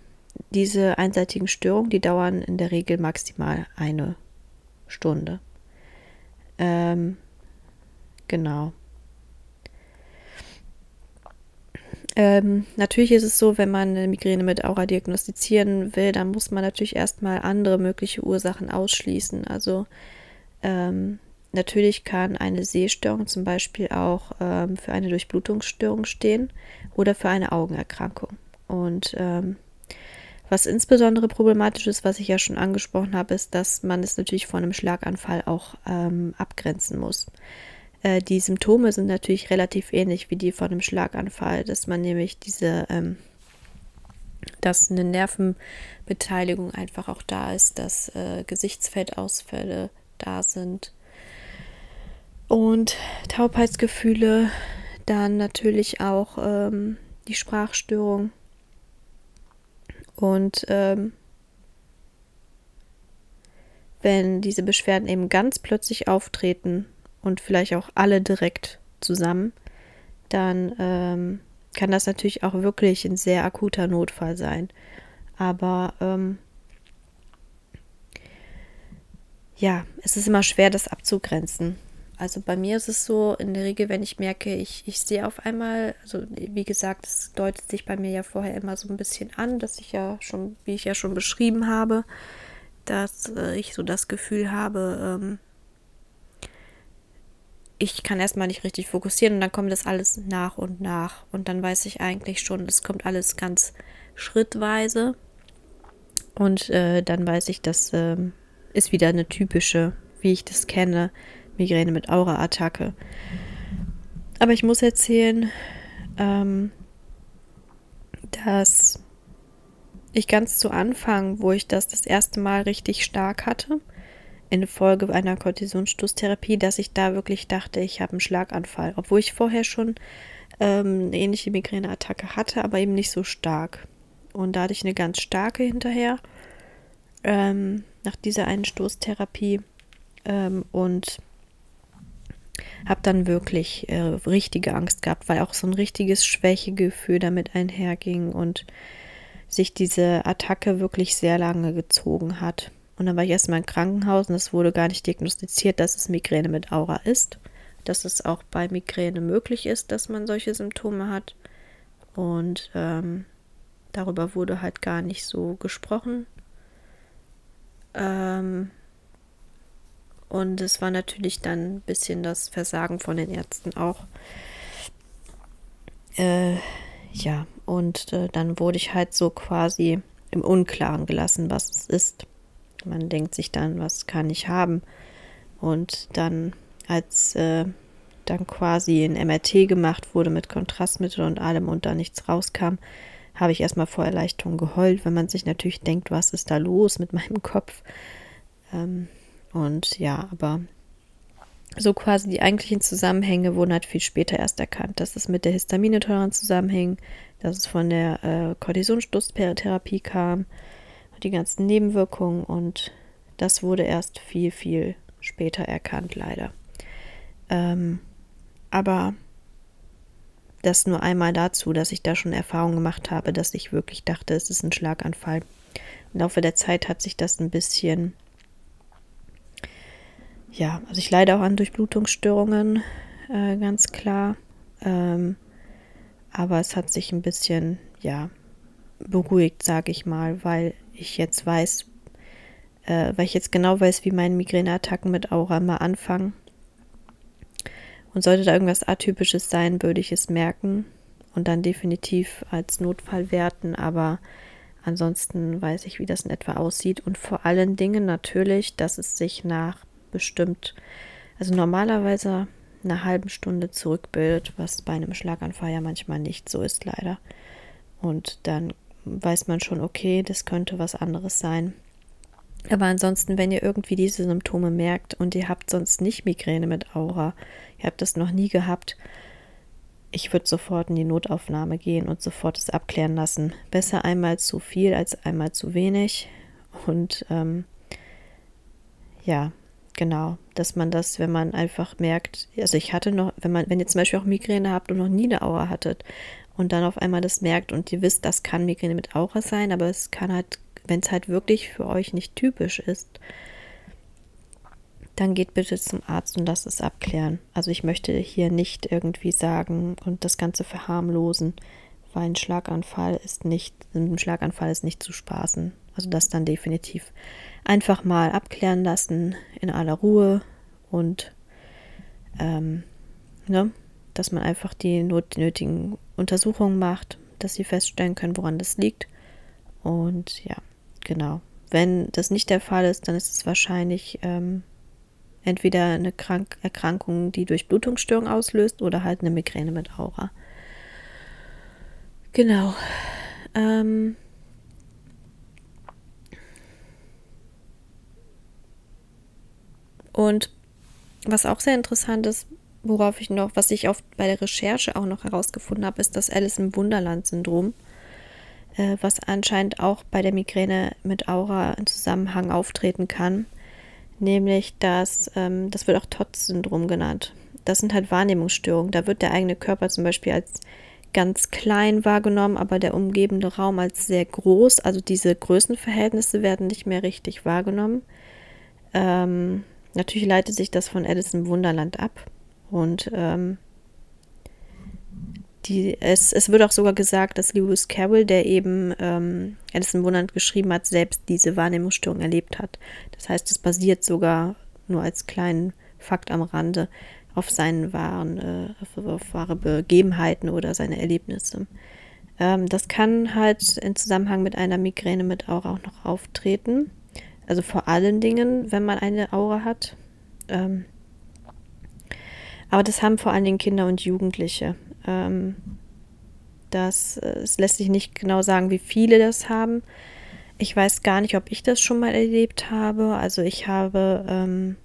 diese einseitigen Störungen, die dauern in der Regel maximal eine Stunde. Ähm, genau. Ähm, natürlich ist es so, wenn man eine Migräne mit Aura diagnostizieren will, dann muss man natürlich erstmal andere mögliche Ursachen ausschließen. Also ähm, natürlich kann eine Sehstörung zum Beispiel auch ähm, für eine Durchblutungsstörung stehen oder für eine Augenerkrankung. Und ähm, was insbesondere problematisch ist, was ich ja schon angesprochen habe, ist, dass man es natürlich vor einem Schlaganfall auch ähm, abgrenzen muss. Äh, die Symptome sind natürlich relativ ähnlich wie die von einem Schlaganfall, dass man nämlich diese, ähm, dass eine Nervenbeteiligung einfach auch da ist, dass äh, Gesichtsfeldausfälle da sind und Taubheitsgefühle, dann natürlich auch ähm, die Sprachstörung und ähm, wenn diese Beschwerden eben ganz plötzlich auftreten, und vielleicht auch alle direkt zusammen, dann ähm, kann das natürlich auch wirklich ein sehr akuter Notfall sein. Aber ähm, ja, es ist immer schwer, das abzugrenzen. Also bei mir ist es so, in der Regel, wenn ich merke, ich, ich sehe auf einmal, also wie gesagt, es deutet sich bei mir ja vorher immer so ein bisschen an, dass ich ja schon, wie ich ja schon beschrieben habe, dass äh, ich so das Gefühl habe, ähm, ich kann erstmal nicht richtig fokussieren und dann kommt das alles nach und nach. Und dann weiß ich eigentlich schon, es kommt alles ganz schrittweise. Und äh, dann weiß ich, das äh, ist wieder eine typische, wie ich das kenne, Migräne mit Aura-Attacke. Aber ich muss erzählen, ähm, dass ich ganz zu Anfang, wo ich das das erste Mal richtig stark hatte, infolge einer Kortisonstoßtherapie, dass ich da wirklich dachte, ich habe einen Schlaganfall, obwohl ich vorher schon ähm, eine ähnliche Migräneattacke hatte, aber eben nicht so stark. Und da hatte ich eine ganz starke hinterher ähm, nach dieser einen Stoßtherapie ähm, und habe dann wirklich äh, richtige Angst gehabt, weil auch so ein richtiges Schwächegefühl damit einherging und sich diese Attacke wirklich sehr lange gezogen hat. Und dann war ich erstmal im Krankenhaus und es wurde gar nicht diagnostiziert, dass es Migräne mit Aura ist. Dass es auch bei Migräne möglich ist, dass man solche Symptome hat. Und ähm, darüber wurde halt gar nicht so gesprochen. Ähm, und es war natürlich dann ein bisschen das Versagen von den Ärzten auch. Äh, ja, und äh, dann wurde ich halt so quasi im Unklaren gelassen, was es ist. Man denkt sich dann, was kann ich haben? Und dann, als äh, dann quasi ein MRT gemacht wurde mit Kontrastmittel und allem und da nichts rauskam, habe ich erstmal vor Erleichterung geheult, wenn man sich natürlich denkt, was ist da los mit meinem Kopf? Ähm, und ja, aber so quasi die eigentlichen Zusammenhänge wurden halt viel später erst erkannt, dass es mit der Histaminintoleranz zusammenhing, dass es von der äh, Kortisonstoßtherapie kam, die ganzen Nebenwirkungen und das wurde erst viel, viel später erkannt, leider. Ähm, aber das nur einmal dazu, dass ich da schon Erfahrung gemacht habe, dass ich wirklich dachte, es ist ein Schlaganfall. Im Laufe der Zeit hat sich das ein bisschen, ja, also ich leide auch an Durchblutungsstörungen, äh, ganz klar. Ähm, aber es hat sich ein bisschen, ja, beruhigt, sage ich mal, weil ich jetzt weiß, äh, weil ich jetzt genau weiß, wie meine Migräneattacken mit Aura mal anfangen. Und sollte da irgendwas Atypisches sein, würde ich es merken und dann definitiv als Notfall werten. Aber ansonsten weiß ich, wie das in etwa aussieht. Und vor allen Dingen natürlich, dass es sich nach bestimmt, also normalerweise einer halben Stunde zurückbildet, was bei einem Schlaganfall ja manchmal nicht so ist, leider. Und dann weiß man schon, okay, das könnte was anderes sein. Aber ansonsten, wenn ihr irgendwie diese Symptome merkt und ihr habt sonst nicht Migräne mit Aura, ihr habt das noch nie gehabt, ich würde sofort in die Notaufnahme gehen und sofort es abklären lassen. Besser einmal zu viel als einmal zu wenig. Und ähm, ja, genau, dass man das, wenn man einfach merkt, also ich hatte noch, wenn man, wenn ihr zum Beispiel auch Migräne habt und noch nie eine Aura hattet und dann auf einmal das merkt und ihr wisst, das kann Migräne mit Aura sein, aber es kann halt, wenn es halt wirklich für euch nicht typisch ist, dann geht bitte zum Arzt und lasst es abklären. Also ich möchte hier nicht irgendwie sagen und das Ganze verharmlosen, weil ein Schlaganfall ist nicht, ein Schlaganfall ist nicht zu spaßen. Also das dann definitiv einfach mal abklären lassen in aller Ruhe und ähm, ne, dass man einfach die nötigen Untersuchungen macht, dass sie feststellen können, woran das liegt. Und ja, genau. Wenn das nicht der Fall ist, dann ist es wahrscheinlich ähm, entweder eine Krank Erkrankung, die durch Blutungsstörung auslöst, oder halt eine Migräne mit Aura. Genau. Ähm Und was auch sehr interessant ist, worauf ich noch, was ich oft bei der Recherche auch noch herausgefunden habe, ist das Alice im Wunderland-Syndrom, äh, was anscheinend auch bei der Migräne mit Aura in Zusammenhang auftreten kann nämlich das, ähm, das wird auch TOTS-Syndrom genannt. Das sind halt Wahrnehmungsstörungen. Da wird der eigene Körper zum Beispiel als ganz klein wahrgenommen, aber der umgebende Raum als sehr groß. Also diese Größenverhältnisse werden nicht mehr richtig wahrgenommen. Ähm, natürlich leitet sich das von Alice im Wunderland ab. Und ähm, die, es, es wird auch sogar gesagt, dass Lewis Carroll, der eben ähm, Alice im Wunderland geschrieben hat, selbst diese Wahrnehmungsstörung erlebt hat. Das heißt, es basiert sogar nur als kleinen Fakt am Rande auf seinen wahren, äh, auf, auf, wahre Begebenheiten oder seine Erlebnisse. Ähm, das kann halt in Zusammenhang mit einer Migräne mit Aura auch noch auftreten. Also vor allen Dingen, wenn man eine Aura hat. Ähm, aber das haben vor allen Dingen Kinder und Jugendliche. Ähm, das, äh, es lässt sich nicht genau sagen, wie viele das haben. Ich weiß gar nicht, ob ich das schon mal erlebt habe. Also ich habe ähm,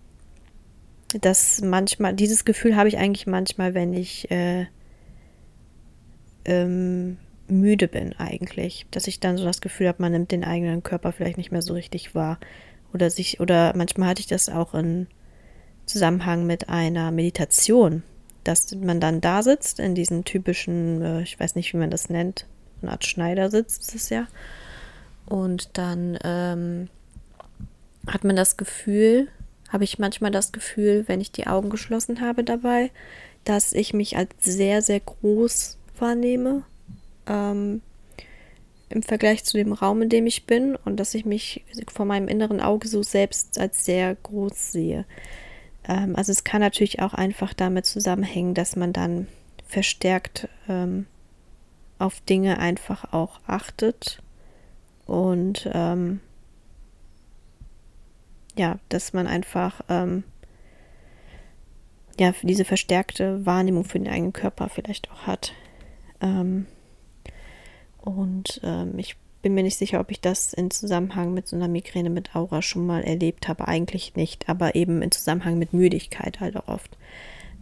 das manchmal, dieses Gefühl habe ich eigentlich manchmal, wenn ich äh, ähm, müde bin eigentlich. Dass ich dann so das Gefühl habe, man nimmt den eigenen Körper vielleicht nicht mehr so richtig wahr. Oder sich, oder manchmal hatte ich das auch in Zusammenhang mit einer Meditation dass man dann da sitzt, in diesen typischen, äh, ich weiß nicht, wie man das nennt, eine Art Schneidersitz ist es ja. Und dann ähm, hat man das Gefühl, habe ich manchmal das Gefühl, wenn ich die Augen geschlossen habe dabei, dass ich mich als sehr, sehr groß wahrnehme. Ähm, im Vergleich zu dem Raum, in dem ich bin und dass ich mich vor meinem inneren Auge so selbst als sehr groß sehe. Ähm, also es kann natürlich auch einfach damit zusammenhängen, dass man dann verstärkt ähm, auf Dinge einfach auch achtet und ähm, ja, dass man einfach ähm, ja diese verstärkte Wahrnehmung für den eigenen Körper vielleicht auch hat. Ähm, und ähm, ich bin mir nicht sicher, ob ich das in Zusammenhang mit so einer Migräne mit Aura schon mal erlebt habe. Eigentlich nicht, aber eben in Zusammenhang mit Müdigkeit halt auch oft.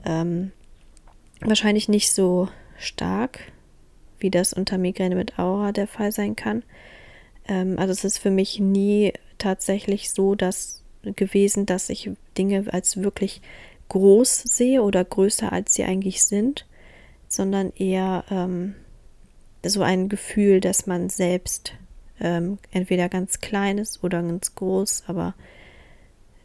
Ähm, wahrscheinlich nicht so stark, wie das unter Migräne mit Aura der Fall sein kann. Ähm, also es ist für mich nie tatsächlich so, dass gewesen, dass ich Dinge als wirklich groß sehe oder größer als sie eigentlich sind, sondern eher ähm, so ein Gefühl, dass man selbst ähm, entweder ganz klein ist oder ganz groß, aber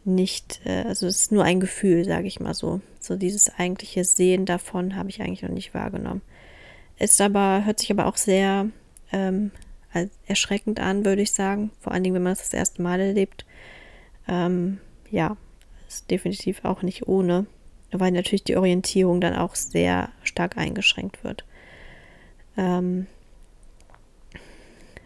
nicht, äh, also es ist nur ein Gefühl, sage ich mal so. So dieses eigentliche Sehen davon habe ich eigentlich noch nicht wahrgenommen. Ist aber, hört sich aber auch sehr ähm, erschreckend an, würde ich sagen. Vor allen Dingen, wenn man das das erste Mal erlebt. Ähm, ja, ist definitiv auch nicht ohne, weil natürlich die Orientierung dann auch sehr stark eingeschränkt wird. Ähm,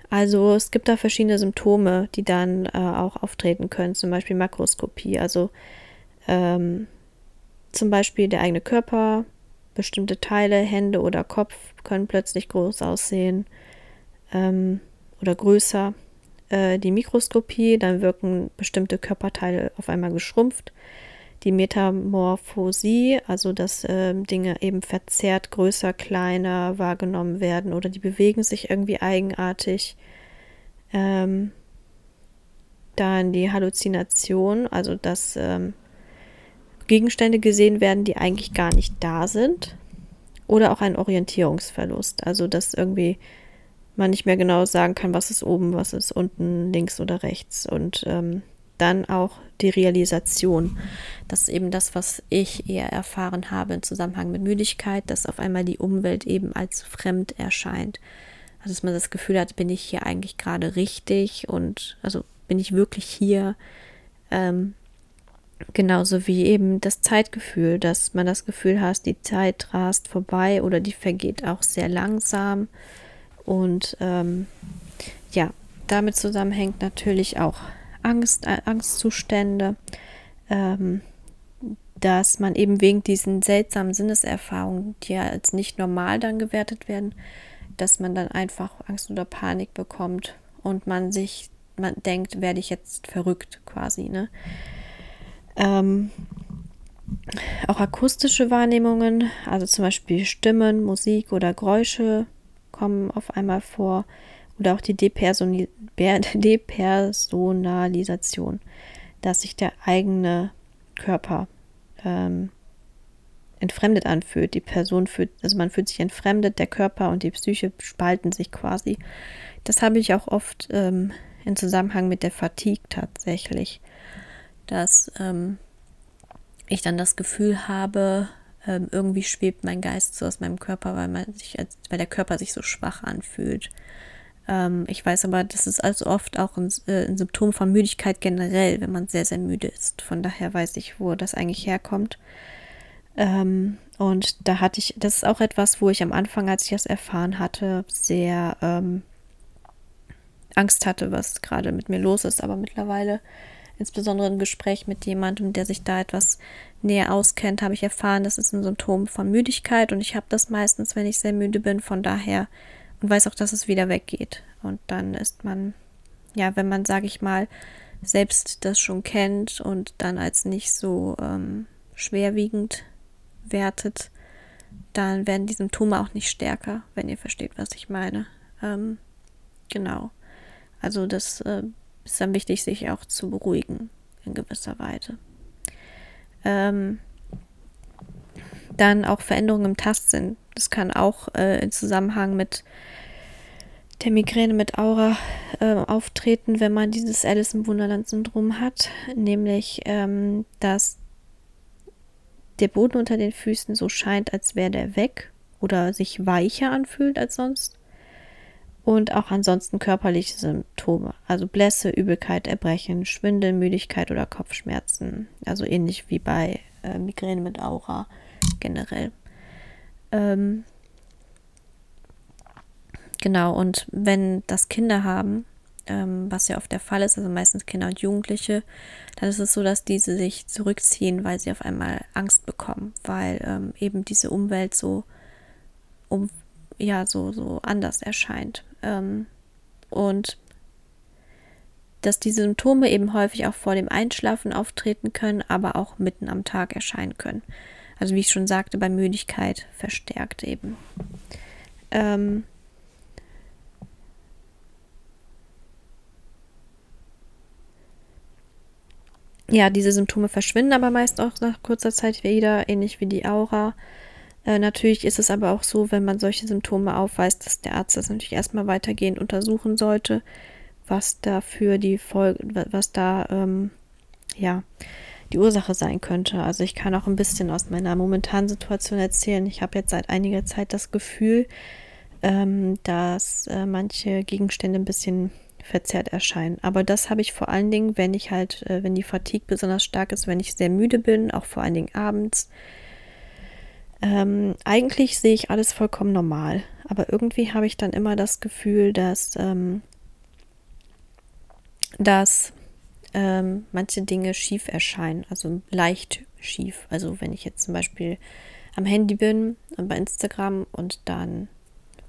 also es gibt da verschiedene Symptome, die dann äh, auch auftreten können, zum Beispiel Makroskopie. Also ähm, zum Beispiel der eigene Körper, bestimmte Teile, Hände oder Kopf können plötzlich groß aussehen ähm, oder größer. äh, die Mikroskopie, dann wirken bestimmte Körperteile auf einmal geschrumpft. Die Metamorphosie, also dass äh, Dinge eben verzerrt, größer, kleiner wahrgenommen werden oder die bewegen sich irgendwie eigenartig. Ähm, dann die Halluzination, also dass ähm, Gegenstände gesehen werden, die eigentlich gar nicht da sind. Oder auch ein Orientierungsverlust, also dass irgendwie man nicht mehr genau sagen kann, was ist oben, was ist unten, links oder rechts. Und ähm, dann auch die Realisation. Das ist eben das, was ich eher erfahren habe im Zusammenhang mit Müdigkeit, dass auf einmal die Umwelt eben als fremd erscheint. Also dass man das Gefühl hat, bin ich hier eigentlich gerade richtig und also bin ich wirklich hier. Ähm, genauso wie eben das Zeitgefühl, dass man das Gefühl hat, die Zeit rast vorbei oder die vergeht auch sehr langsam. Und ähm, ja, damit zusammenhängt natürlich auch Angst, äh, Angstzustände, ähm, dass man eben wegen diesen seltsamen Sinneserfahrungen, die ja als nicht normal dann gewertet werden, dass man dann einfach Angst oder Panik bekommt und man sich, man denkt, werde ich jetzt verrückt quasi, ne? Ähm, auch akustische Wahrnehmungen, also zum Beispiel Stimmen, Musik oder Geräusche kommen auf einmal vor oder auch die Depersonalisation, dass sich der eigene Körper ähm, entfremdet anfühlt. Die Person fühlt, also man fühlt sich entfremdet, der Körper und die Psyche spalten sich quasi. Das habe ich auch oft ähm, in Zusammenhang mit der Fatigue tatsächlich, dass ähm, ich dann das Gefühl habe, ähm, irgendwie schwebt mein Geist so aus meinem Körper, weil man sich, als, weil der Körper sich so schwach anfühlt. Ähm, ich weiß aber, das ist also oft auch ein, äh, ein, Symptom von Müdigkeit generell, wenn man sehr, sehr müde ist. Von daher weiß ich, wo das eigentlich herkommt. Ähm, und da hatte ich, das ist auch etwas, wo ich am Anfang, als ich das erfahren hatte, sehr ähm, Angst hatte, was gerade mit mir los ist. Aber mittlerweile, insbesondere im Gespräch mit jemandem, der sich da etwas näher auskennt, habe ich erfahren, das ist ein Symptom von Müdigkeit und ich habe das meistens, wenn ich sehr müde bin. Von daher und weiß auch, dass es wieder weggeht. Und dann ist man, ja, wenn man, sage ich mal, selbst das schon kennt und dann als nicht so ähm, schwerwiegend wertet, dann werden die Symptome auch nicht stärker, wenn ihr versteht, was ich meine. Ähm, genau. Also das äh, ist dann wichtig, sich auch zu beruhigen in gewisser Weise. Ähm, dann auch Veränderungen im Tastsinn. Das kann auch äh, in Zusammenhang mit der Migräne mit Aura äh, auftreten, wenn man dieses Alice im Wunderland-Syndrom hat, nämlich ähm, dass der Boden unter den Füßen so scheint, als wäre der weg oder sich weicher anfühlt als sonst. Und auch ansonsten körperliche Symptome, also Blässe, Übelkeit, Erbrechen, Schwindel, Müdigkeit oder Kopfschmerzen. Also ähnlich wie bei äh, Migräne mit Aura generell. Ähm, Genau, und wenn das Kinder haben, ähm, was ja oft der Fall ist, also meistens Kinder und Jugendliche, dann ist es so, dass diese sich zurückziehen, weil sie auf einmal Angst bekommen, weil ähm, eben diese Umwelt so, um, ja, so, so anders erscheint. Ähm, und dass die Symptome eben häufig auch vor dem Einschlafen auftreten können, aber auch mitten am Tag erscheinen können. Also wie ich schon sagte, bei Müdigkeit verstärkt eben. Ähm, ja, diese Symptome verschwinden aber meist auch nach kurzer Zeit wieder, ähnlich wie die Aura. Äh, natürlich ist es aber auch so, wenn man solche Symptome aufweist, dass der Arzt das natürlich erstmal weitergehend untersuchen sollte, was dafür die Folge, was da, ähm, ja, die Ursache sein könnte. Also ich kann auch ein bisschen aus meiner momentanen Situation erzählen. Ich habe jetzt seit einiger Zeit das Gefühl, ähm, dass äh, manche Gegenstände ein bisschen verzerrt erscheinen. Aber das habe ich vor allen Dingen, wenn ich halt, äh, wenn die Fatigue besonders stark ist, wenn ich sehr müde bin, auch vor allen Dingen abends. Ähm, eigentlich sehe ich alles vollkommen normal, aber irgendwie habe ich dann immer das Gefühl, dass, ähm, dass ähm, manche Dinge schief erscheinen, also leicht schief. Also wenn ich jetzt zum Beispiel am Handy bin, bei Instagram und dann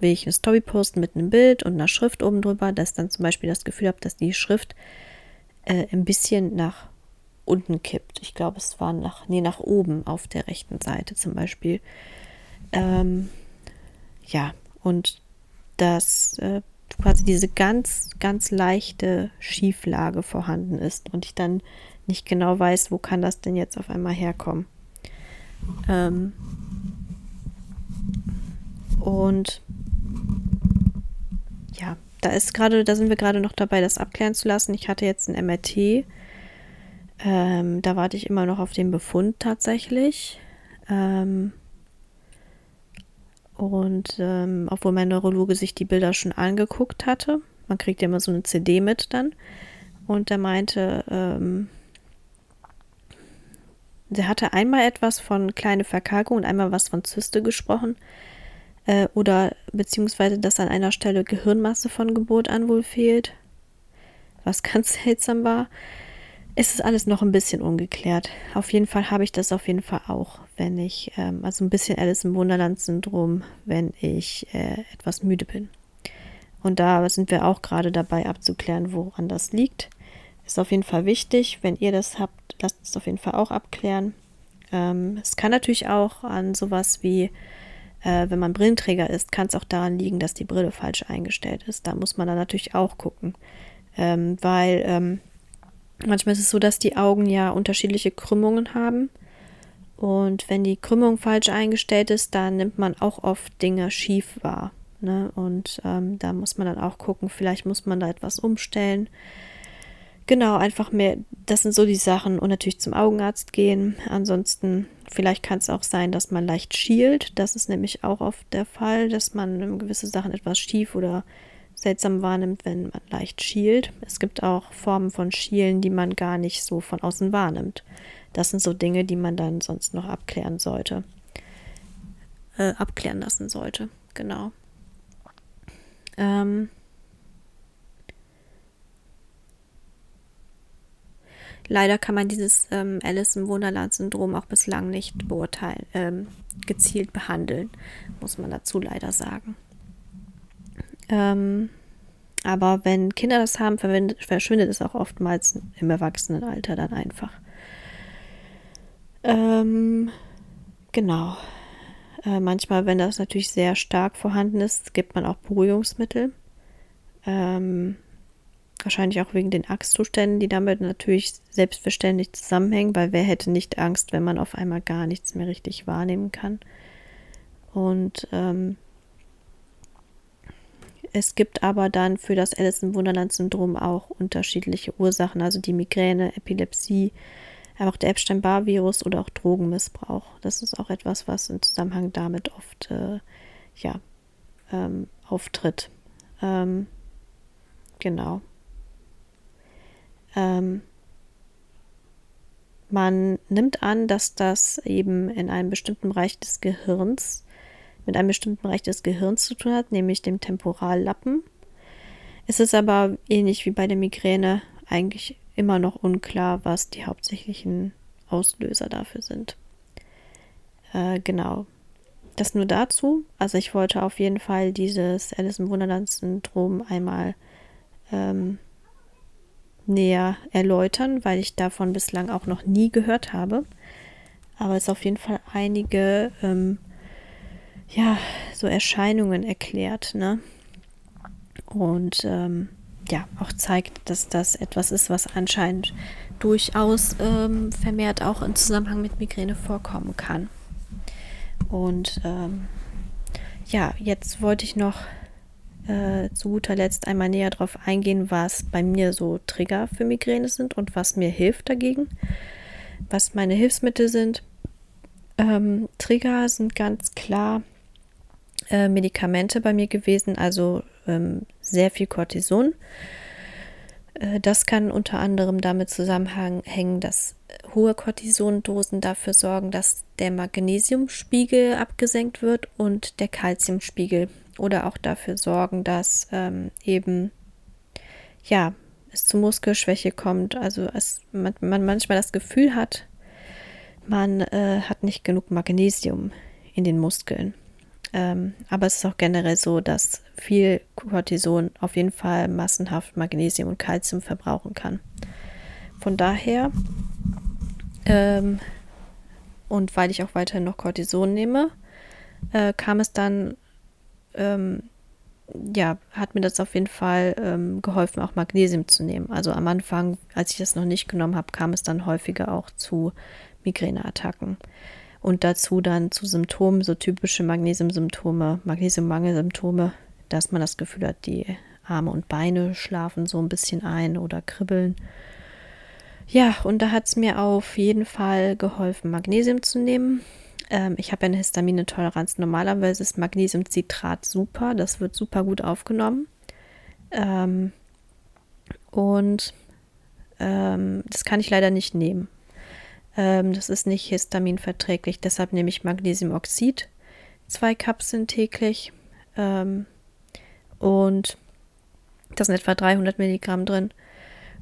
will ich eine Story posten mit einem Bild und einer Schrift oben drüber, dass dann zum Beispiel das Gefühl habe, dass die Schrift äh, ein bisschen nach unten kippt. Ich glaube, es war nach, nee, nach oben auf der rechten Seite zum Beispiel. Ähm, ja, und dass äh, quasi diese ganz, ganz leichte Schieflage vorhanden ist und ich dann nicht genau weiß, wo kann das denn jetzt auf einmal herkommen. Ähm, und ja, da ist gerade, da sind wir gerade noch dabei, das abklären zu lassen. Ich hatte jetzt ein MRT. Ähm, da warte ich immer noch auf den Befund tatsächlich. Ähm, und ähm, obwohl mein Neurologe sich die Bilder schon angeguckt hatte, man kriegt ja immer so eine CD mit dann. Und der meinte, ähm, der hatte einmal etwas von kleine Verkalkung und einmal was von Zyste gesprochen. Äh, oder beziehungsweise, dass an einer Stelle Gehirnmasse von Geburt an wohl fehlt. Was ganz seltsam war. Es ist alles noch ein bisschen ungeklärt. Auf jeden Fall habe ich das auf jeden Fall auch, wenn ich, ähm, also ein bisschen Alice im Wunderland-Syndrom, wenn ich äh, etwas müde bin. Und da sind wir auch gerade dabei abzuklären, woran das liegt. Ist auf jeden Fall wichtig. Wenn ihr das habt, lasst es auf jeden Fall auch abklären. Ähm, es kann natürlich auch an sowas wie, äh, wenn man Brillenträger ist, kann es auch daran liegen, dass die Brille falsch eingestellt ist. Da muss man dann natürlich auch gucken. Ähm, weil ähm, manchmal ist es so, dass die Augen ja unterschiedliche Krümmungen haben. Und wenn die Krümmung falsch eingestellt ist, dann nimmt man auch oft Dinge schief wahr. Ne? Und ähm, da muss man dann auch gucken, vielleicht muss man da etwas umstellen. Genau, einfach mehr, das sind so die Sachen und natürlich zum Augenarzt gehen. Ansonsten, vielleicht kann es auch sein, dass man leicht schielt. Das ist nämlich auch oft der Fall, dass man gewisse Sachen etwas schief oder seltsam wahrnimmt, wenn man leicht schielt. Es gibt auch Formen von Schielen, die man gar nicht so von außen wahrnimmt. Das sind so Dinge, die man dann sonst noch abklären sollte. Äh, abklären lassen sollte, genau. Ähm, Leider kann man dieses ähm, Alice im Wunderland-Syndrom auch bislang nicht beurteilen, ähm, gezielt behandeln, muss man dazu leider sagen. Ähm, aber wenn Kinder das haben, verschwindet es auch oftmals im Erwachsenenalter dann einfach. Ähm, genau. Äh, manchmal, wenn das natürlich sehr stark vorhanden ist, gibt man auch Beruhigungsmittel. Ähm, Wahrscheinlich auch wegen den Angstzuständen, die damit natürlich selbstverständlich zusammenhängen, weil wer hätte nicht Angst, wenn man auf einmal gar nichts mehr richtig wahrnehmen kann. Und ähm, es gibt aber dann für das Alice im Wunderland-Syndrom auch unterschiedliche Ursachen, also die Migräne, Epilepsie, aber auch der Epstein-Barr-Virus oder auch Drogenmissbrauch. Das ist auch etwas, was im Zusammenhang damit oft äh, ja, ähm, auftritt. Ähm, genau. Ähm, man nimmt an, dass das eben in einem bestimmten Bereich des Gehirns, mit einem bestimmten Bereich des Gehirns zu tun hat, nämlich dem Temporallappen. Es ist aber ähnlich wie bei der Migräne eigentlich immer noch unklar, was die hauptsächlichen Auslöser dafür sind. Äh, genau. Das nur dazu. Also ich wollte auf jeden Fall dieses Alice im Wunderland-Syndrom einmal ähm, näher erläutern, weil ich davon bislang auch noch nie gehört habe. Aber es auf jeden Fall einige ähm, ja, so Erscheinungen erklärt, ne? Und ähm, ja, auch zeigt, dass das etwas ist, was anscheinend durchaus ähm, vermehrt auch im Zusammenhang mit Migräne vorkommen kann. Und ähm, ja, jetzt wollte ich noch äh, zu guter Letzt einmal näher darauf eingehen, was bei mir so Trigger für Migräne sind und was mir hilft dagegen, was meine Hilfsmittel sind. Ähm, Trigger sind ganz klar äh, Medikamente bei mir gewesen, also ähm, sehr viel Cortison. Äh, das kann unter anderem damit zusammenhängen, dass hohe Cortisondosen dafür sorgen, dass der Magnesiumspiegel abgesenkt wird und der Kalziumspiegel oder auch dafür sorgen, dass ähm, eben ja es zu Muskelschwäche kommt. Also es, man, man manchmal das Gefühl hat, man äh, hat nicht genug Magnesium in den Muskeln. Ähm, aber es ist auch generell so, dass viel Cortison auf jeden Fall massenhaft Magnesium und Kalzium verbrauchen kann. Von daher, ähm, und weil ich auch weiterhin noch Cortison nehme, äh, kam es dann, ähm, ja, hat mir das auf jeden Fall ähm, geholfen, auch Magnesium zu nehmen. Also am Anfang, als ich das noch nicht genommen habe, kam es dann häufiger auch zu Migräneattacken und dazu dann zu Symptomen, so typische Magnesiumsymptome, Magnesiummangelsymptome, dass man das Gefühl hat, die Arme und Beine schlafen so ein bisschen ein oder kribbeln. Ja, und da hat es mir auf jeden Fall geholfen, Magnesium zu nehmen. Ähm, ich habe ja eine Histaminintoleranz. Normalerweise ist Magnesiumcitrat super, das wird super gut aufgenommen. Ähm, und ähm, das kann ich leider nicht nehmen. Ähm, das ist nicht histaminverträglich, deshalb nehme ich Magnesiumoxid, zwei Kapseln täglich. Ähm, und da sind etwa 300 Milligramm drin.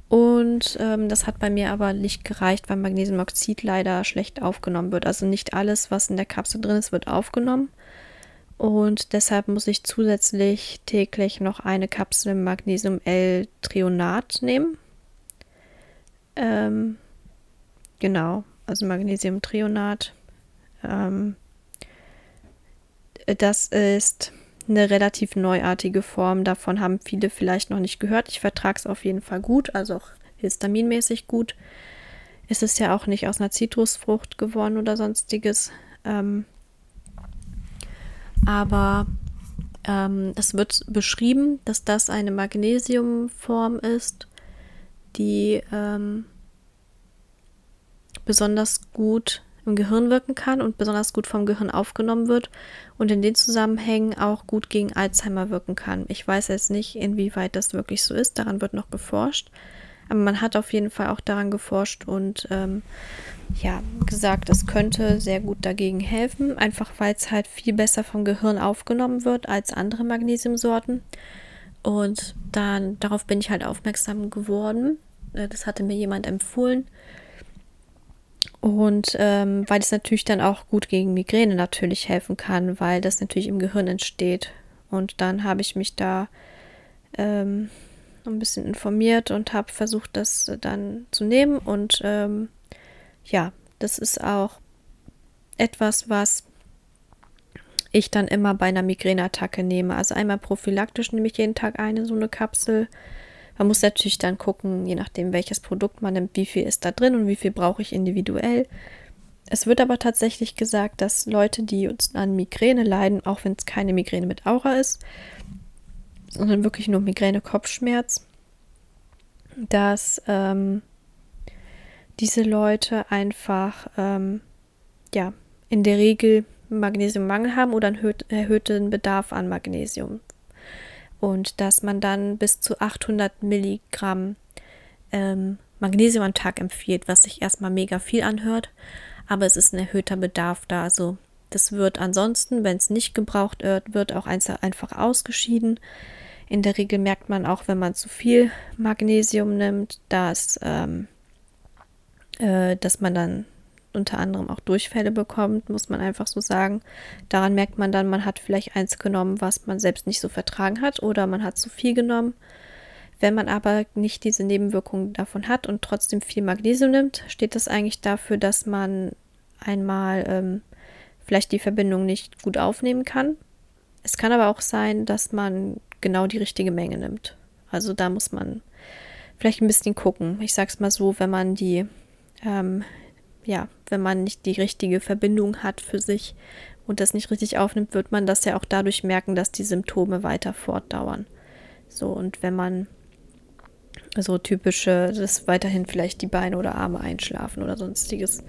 Und ähm, das hat bei mir aber nicht gereicht, weil Magnesiumoxid leider schlecht aufgenommen wird. Also nicht alles, was in der Kapsel drin ist, wird aufgenommen. Und deshalb muss ich zusätzlich täglich noch eine Kapsel Magnesium-L-Trionat nehmen. Ähm, Genau, also Magnesiumtrionat. Ähm, das ist eine relativ neuartige Form. Davon haben viele vielleicht noch nicht gehört. Ich vertrage es auf jeden Fall gut, also auch histaminmäßig gut. Es ist ja auch nicht aus einer Zitrusfrucht geworden oder sonstiges. Ähm, aber ähm, es wird beschrieben, dass das eine Magnesiumform ist, die ähm, besonders gut im Gehirn wirken kann und besonders gut vom Gehirn aufgenommen wird und in den Zusammenhängen auch gut gegen Alzheimer wirken kann. Ich weiß jetzt nicht, inwieweit das wirklich so ist, daran wird noch geforscht, aber man hat auf jeden Fall auch daran geforscht und ähm, ja, gesagt, es könnte sehr gut dagegen helfen, einfach weil es halt viel besser vom Gehirn aufgenommen wird als andere Magnesiumsorten. Und dann darauf bin ich halt aufmerksam geworden. Äh, das hatte mir jemand empfohlen. Und ähm, weil es natürlich dann auch gut gegen Migräne natürlich helfen kann, weil das natürlich im Gehirn entsteht. Und dann habe ich mich da ähm, ein bisschen informiert und habe versucht, das dann zu nehmen. Und ähm, ja, das ist auch etwas, was ich dann immer bei einer Migräneattacke nehme. Also einmal prophylaktisch nehme ich jeden Tag eine so eine Kapsel man muss natürlich dann gucken, je nachdem, welches Produkt man nimmt, wie viel ist da drin und wie viel brauche ich individuell. Es wird aber tatsächlich gesagt, dass Leute, die uns an Migräne leiden, auch wenn es keine Migräne mit Aura ist, sondern wirklich nur Migräne-Kopfschmerz, dass ähm, diese Leute einfach ähm, ja in der Regel Magnesiummangel haben oder einen erhöhten Bedarf an Magnesium und dass man dann bis zu 800 Milligramm ähm, Magnesium am Tag empfiehlt, was sich erstmal mega viel anhört, aber es ist ein erhöhter Bedarf da. Also das wird ansonsten, wenn es nicht gebraucht wird, wird auch einfach ausgeschieden. In der Regel merkt man auch, wenn man zu viel Magnesium nimmt, dass, ähm, äh, dass man dann unter anderem auch Durchfälle bekommt, muss man einfach so sagen. Daran merkt man dann, man hat vielleicht eins genommen, was man selbst nicht so vertragen hat oder man hat zu viel genommen. Wenn man aber nicht diese Nebenwirkungen davon hat und trotzdem viel Magnesium nimmt, steht das eigentlich dafür, dass man einmal ähm, vielleicht die Verbindung nicht gut aufnehmen kann. Es kann aber auch sein, dass man genau die richtige Menge nimmt. Also da muss man vielleicht ein bisschen gucken. Ich sag's mal so, wenn man die ähm, ja, wenn man nicht die richtige Verbindung hat für sich und das nicht richtig aufnimmt, wird man das ja auch dadurch merken, dass die Symptome weiter fortdauern. So, und wenn man so typische, dass weiterhin vielleicht die Beine oder Arme einschlafen oder sonstiges.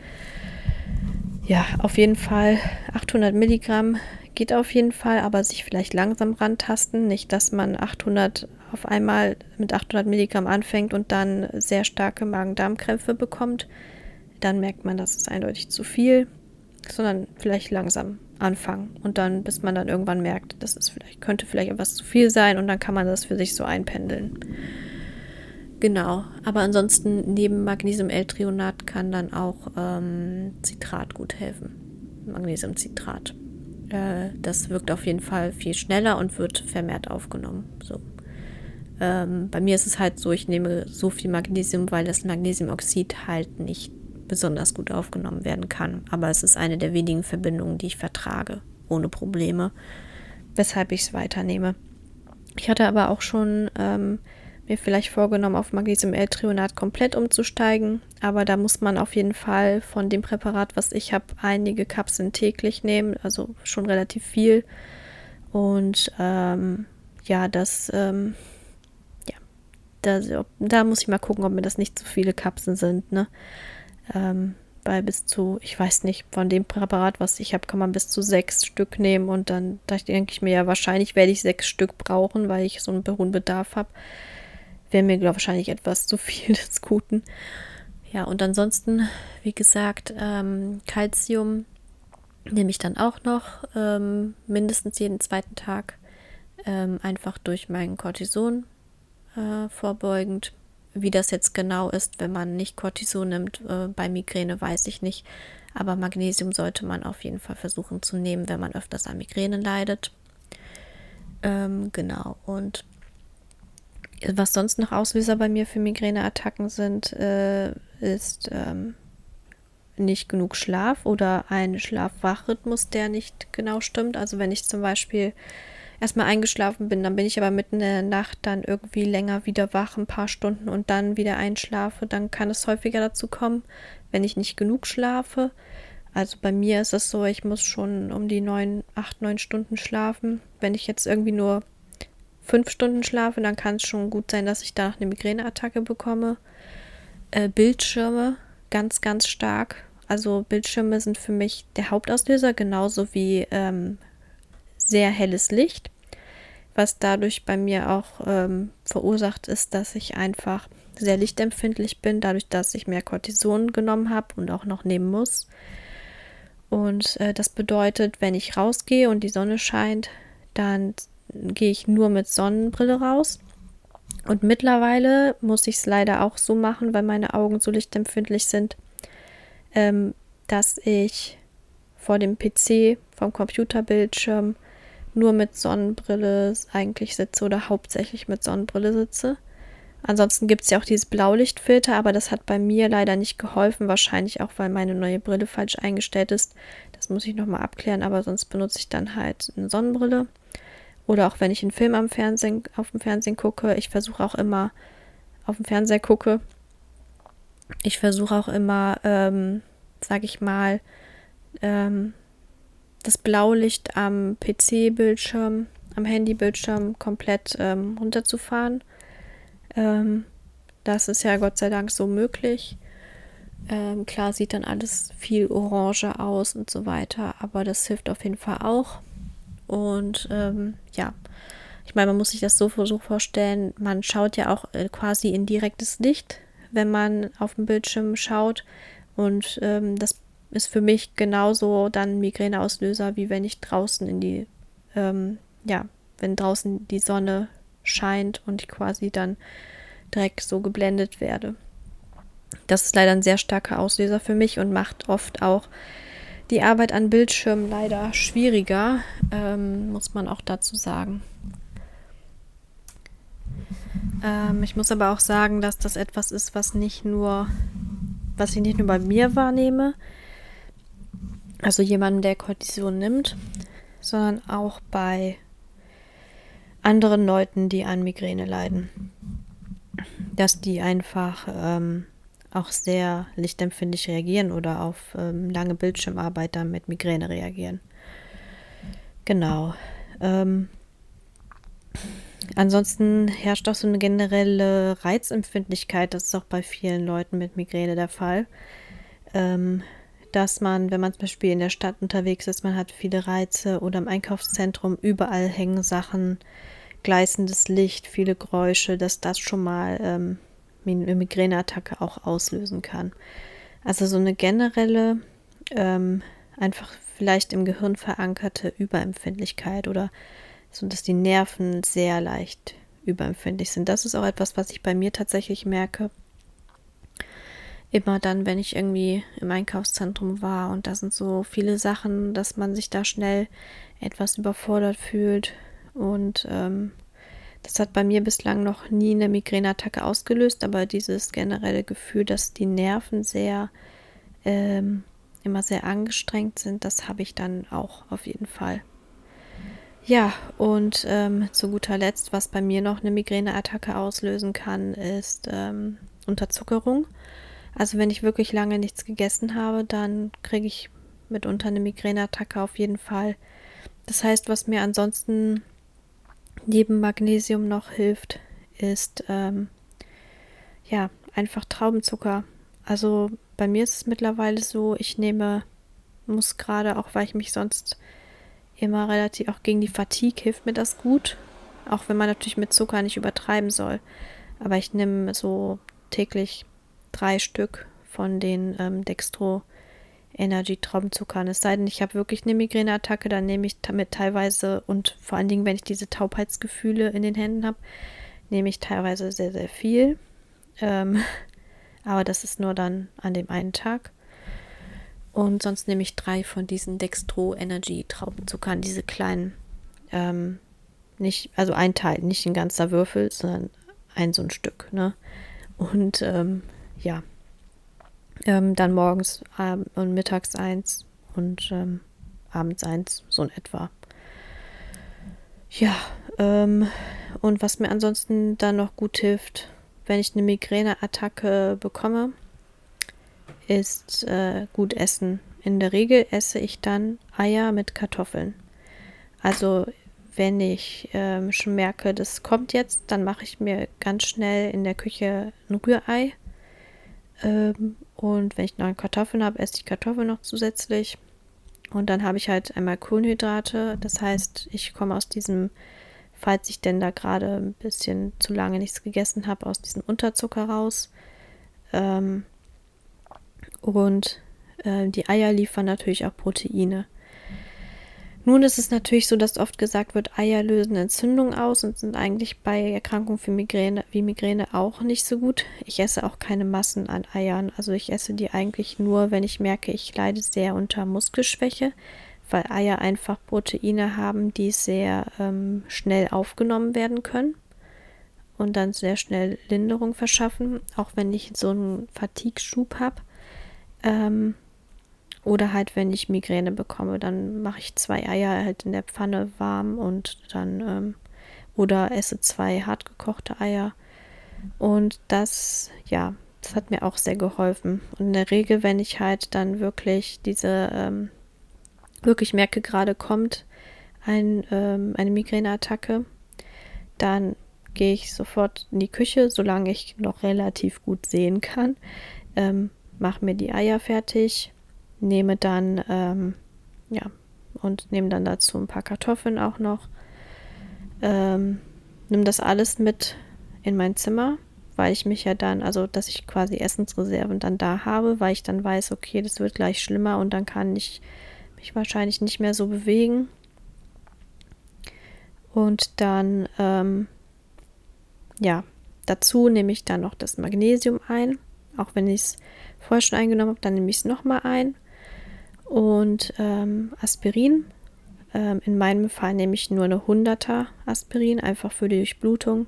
Ja, auf jeden Fall 800 Milligramm geht auf jeden Fall, aber sich vielleicht langsam rantasten. Nicht, dass man 800 auf einmal mit 800 Milligramm anfängt und dann sehr starke Magen-Darm-Krämpfe bekommt dann merkt man, das ist eindeutig zu viel, sondern vielleicht langsam anfangen und dann, bis man dann irgendwann merkt, das ist vielleicht, könnte vielleicht etwas zu viel sein und dann kann man das für sich so einpendeln. Genau, aber ansonsten neben Magnesium-L-Trionat kann dann auch ähm, Citrat gut helfen. Magnesiumcitrat. Äh, das wirkt auf jeden Fall viel schneller und wird vermehrt aufgenommen. So. Ähm, bei mir ist es halt so, ich nehme so viel Magnesium, weil das Magnesiumoxid halt nicht besonders gut aufgenommen werden kann. Aber es ist eine der wenigen Verbindungen, die ich vertrage, ohne Probleme, weshalb ich es weiternehme. Ich hatte aber auch schon ähm, mir vielleicht vorgenommen, auf Magnesium-L-Trionat komplett umzusteigen. Aber da muss man auf jeden Fall von dem Präparat, was ich habe, einige Kapseln täglich nehmen, also schon relativ viel. Und ähm, ja, das, ähm, da, da muss ich mal gucken, ob mir das nicht zu viele Kapseln sind. Ne? Ähm, weil bis zu, ich weiß nicht, von dem Präparat, was ich habe, kann man bis zu sechs Stück nehmen und dann da denke ich mir ja, wahrscheinlich werde ich sechs Stück brauchen, weil ich so einen hohen Bedarf habe. Wäre mir, glaube ich, wahrscheinlich etwas zu viel des Guten. Ja, und ansonsten, wie gesagt, ähm, Calcium nehme ich dann auch noch ähm, mindestens jeden zweiten Tag, ähm, einfach durch meinen Cortison äh, vorbeugend. Wie das jetzt genau ist, wenn man nicht Cortison nimmt, äh, bei Migräne weiß ich nicht. Aber Magnesium sollte man auf jeden Fall versuchen zu nehmen, wenn man öfters an Migräne leidet. Ähm, genau. Und was sonst noch Auslöser bei mir für Migräneattacken sind, äh, ist ähm, nicht genug Schlaf oder ein Schlaf-Wach-Rhythmus, der nicht genau stimmt. Also wenn ich zum Beispiel erstmal eingeschlafen bin, dann bin ich aber mitten in der Nacht dann irgendwie länger wieder wach, ein paar Stunden und dann wieder einschlafe, dann kann es häufiger dazu kommen, wenn ich nicht genug schlafe. Also bei mir ist es so, ich muss schon um die neun, acht, neun Stunden schlafen. Wenn ich jetzt irgendwie nur fünf Stunden schlafe, dann kann es schon gut sein, dass ich danach eine Migräneattacke bekomme. Äh, Bildschirme ganz, ganz stark. Also Bildschirme sind für mich der Hauptauslöser, genauso wie ähm, sehr helles Licht was dadurch bei mir auch ähm, verursacht ist, dass ich einfach sehr lichtempfindlich bin, dadurch, dass ich mehr Cortison genommen habe und auch noch nehmen muss. Und äh, das bedeutet, wenn ich rausgehe und die Sonne scheint, dann gehe ich nur mit Sonnenbrille raus. Und mittlerweile muss ich es leider auch so machen, weil meine Augen so lichtempfindlich sind, ähm, dass ich vor dem PC, vom Computerbildschirm nur mit Sonnenbrille eigentlich sitze oder hauptsächlich mit Sonnenbrille sitze. Ansonsten gibt es ja auch dieses Blaulichtfilter, aber das hat bei mir leider nicht geholfen. Wahrscheinlich auch, weil meine neue Brille falsch eingestellt ist. Das muss ich nochmal abklären, aber sonst benutze ich dann halt eine Sonnenbrille. Oder auch wenn ich einen Film am Fernsehen, auf dem Fernsehen gucke. Ich versuche auch immer, auf dem Fernseher gucke. Ich versuche auch immer, ähm, sag ich mal, ähm, das Blaulicht am PC-Bildschirm, am Handybildschirm komplett ähm, runterzufahren. Ähm, das ist ja Gott sei Dank so möglich. Ähm, klar sieht dann alles viel orange aus und so weiter, aber das hilft auf jeden Fall auch. Und ähm, ja, ich meine, man muss sich das so, so vorstellen, man schaut ja auch äh, quasi in direktes Licht, wenn man auf dem Bildschirm schaut. Und ähm, das ist für mich genauso dann Migräneauslöser, wie wenn ich draußen in die, ähm, ja, wenn draußen die Sonne scheint und ich quasi dann direkt so geblendet werde. Das ist leider ein sehr starker Auslöser für mich und macht oft auch die Arbeit an Bildschirmen leider schwieriger, ähm, muss man auch dazu sagen. Ähm, ich muss aber auch sagen, dass das etwas ist, was nicht nur, was ich nicht nur bei mir wahrnehme, also jemanden, der Cortison nimmt, sondern auch bei anderen Leuten, die an Migräne leiden. Dass die einfach ähm, auch sehr lichtempfindlich reagieren oder auf ähm, lange Bildschirmarbeit dann mit Migräne reagieren. Genau. Ähm, ansonsten herrscht auch so eine generelle Reizempfindlichkeit. Das ist auch bei vielen Leuten mit Migräne der Fall. Ähm, dass man, wenn man zum Beispiel in der Stadt unterwegs ist, man hat viele Reize oder im Einkaufszentrum, überall hängen Sachen, gleißendes Licht, viele Geräusche, dass das schon mal ähm, eine Migräneattacke auch auslösen kann. Also so eine generelle, ähm, einfach vielleicht im Gehirn verankerte Überempfindlichkeit oder so, dass die Nerven sehr leicht überempfindlich sind. Das ist auch etwas, was ich bei mir tatsächlich merke immer dann, wenn ich irgendwie im Einkaufszentrum war und da sind so viele Sachen, dass man sich da schnell etwas überfordert fühlt. Und ähm, das hat bei mir bislang noch nie eine Migräneattacke ausgelöst, aber dieses generelle Gefühl, dass die Nerven sehr ähm, immer sehr angestrengt sind, das habe ich dann auch auf jeden Fall. Ja, und ähm, zu guter Letzt, was bei mir noch eine Migräneattacke auslösen kann, ist ähm, Unterzuckerung. Also wenn ich wirklich lange nichts gegessen habe, dann kriege ich mitunter eine Migräneattacke auf jeden Fall. Das heißt, was mir ansonsten neben Magnesium noch hilft, ist ähm, ja einfach Traubenzucker. Also bei mir ist es mittlerweile so, ich nehme, muss gerade auch, weil ich mich sonst immer relativ, auch gegen die Fatigue hilft mir das gut. Auch wenn man natürlich mit Zucker nicht übertreiben soll. Aber ich nehme so täglich drei Stück von den ähm, Dextro Energy Traubenzuckern. Es sei denn, ich habe wirklich eine Migräneattacke, dann nehme ich damit teilweise und vor allen Dingen, wenn ich diese Taubheitsgefühle in den Händen habe, nehme ich teilweise sehr, sehr viel. Ähm, aber das ist nur dann an dem einen Tag. Und sonst nehme ich drei von diesen Dextro Energy Traubenzuckern, diese kleinen, ähm, nicht, also ein Teil, nicht ein ganzer Würfel, sondern ein so ein Stück, ne? Und ähm, ja, ähm, dann morgens ähm, und mittags eins und ähm, abends eins, so in etwa. Ja, ähm, und was mir ansonsten dann noch gut hilft, wenn ich eine Migräneattacke bekomme, ist äh, gut essen. In der Regel esse ich dann Eier mit Kartoffeln. Also wenn ich ähm, schon merke, das kommt jetzt, dann mache ich mir ganz schnell in der Küche ein Rührei. Ähm, und wenn ich noch Kartoffeln habe, esse ich Kartoffeln noch zusätzlich. Und dann habe ich halt einmal Kohlenhydrate. Das heißt, ich komme aus diesem, falls ich denn da gerade ein bisschen zu lange nichts gegessen habe, aus diesem Unterzucker raus. Ähm, und äh, die Eier liefern natürlich auch Proteine. Nun ist es natürlich so, dass oft gesagt wird, Eier lösen Entzündungen aus und sind eigentlich bei Erkrankungen für Migräne, wie Migräne auch nicht so gut. Ich esse auch keine Massen an Eiern. Also ich esse die eigentlich nur, wenn ich merke, ich leide sehr unter Muskelschwäche, weil Eier einfach Proteine haben, die sehr ähm, schnell aufgenommen werden können und dann sehr schnell Linderung verschaffen, auch wenn ich so einen Fatigue-Schub habe. Ähm, oder halt, wenn ich Migräne bekomme, dann mache ich zwei Eier halt in der Pfanne warm und dann ähm, oder esse zwei hartgekochte Eier. Und das, ja, das hat mir auch sehr geholfen. Und in der Regel, wenn ich halt dann wirklich diese, ähm, wirklich merke, gerade kommt ein, ähm, eine Migräneattacke, dann gehe ich sofort in die Küche, solange ich noch relativ gut sehen kann. Ähm, mache mir die Eier fertig, nehme dann, ähm, ja, und nehme dann dazu ein paar Kartoffeln auch noch. Ähm, nimm das alles mit in mein Zimmer, weil ich mich ja dann, also dass ich quasi Essensreserven dann da habe, weil ich dann weiß, okay, das wird gleich schlimmer und dann kann ich mich wahrscheinlich nicht mehr so bewegen. Und dann, ähm, ja, dazu nehme ich dann noch das Magnesium ein. Auch wenn ich es vorher schon eingenommen habe, dann nehme ich es nochmal ein. Und ähm, Aspirin. Ähm, in meinem Fall nehme ich nur eine 100er Aspirin, einfach für die Durchblutung,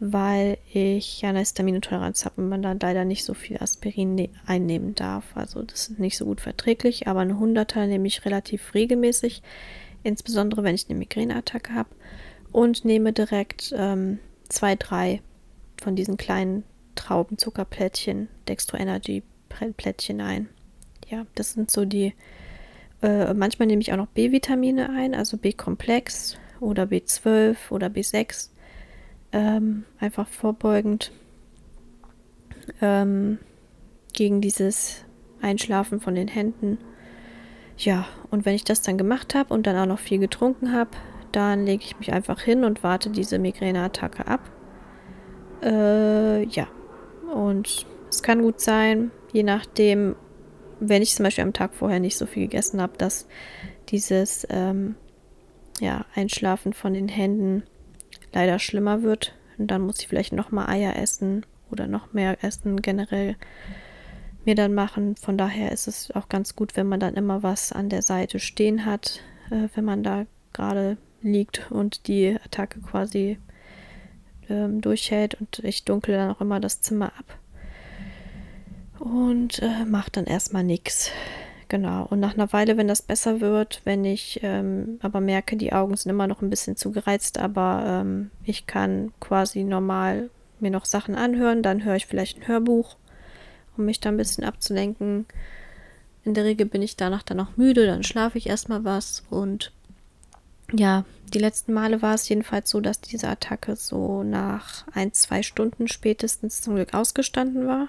weil ich ja eine Histaminintoleranz habe und man dann leider nicht so viel Aspirin ne einnehmen darf. Also das ist nicht so gut verträglich, aber eine 100er nehme ich relativ regelmäßig, insbesondere wenn ich eine Migräneattacke habe. Und nehme direkt ähm, zwei, drei von diesen kleinen Traubenzuckerplättchen, Dextro Energy Plättchen ein. Ja, das sind so die. Äh, manchmal nehme ich auch noch B-Vitamine ein, also B-Komplex oder B12 oder B6. Ähm, einfach vorbeugend ähm, gegen dieses Einschlafen von den Händen. Ja, und wenn ich das dann gemacht habe und dann auch noch viel getrunken habe, dann lege ich mich einfach hin und warte diese Migräneattacke ab. Äh, ja, und es kann gut sein, je nachdem, wenn ich zum Beispiel am Tag vorher nicht so viel gegessen habe, dass dieses ähm, ja, Einschlafen von den Händen leider schlimmer wird. Und dann muss ich vielleicht noch mal Eier essen oder noch mehr essen generell. mir dann machen. Von daher ist es auch ganz gut, wenn man dann immer was an der Seite stehen hat, äh, wenn man da gerade liegt und die Attacke quasi ähm, durchhält. Und ich dunkle dann auch immer das Zimmer ab und äh, mache dann erstmal nichts. Genau. Und nach einer Weile, wenn das besser wird, wenn ich ähm, aber merke, die Augen sind immer noch ein bisschen zu gereizt, aber ähm, ich kann quasi normal mir noch Sachen anhören, dann höre ich vielleicht ein Hörbuch, um mich da ein bisschen abzulenken. In der Regel bin ich danach dann auch müde, dann schlafe ich erstmal was und ja, die letzten Male war es jedenfalls so, dass diese Attacke so nach ein, zwei Stunden spätestens zum Glück ausgestanden war.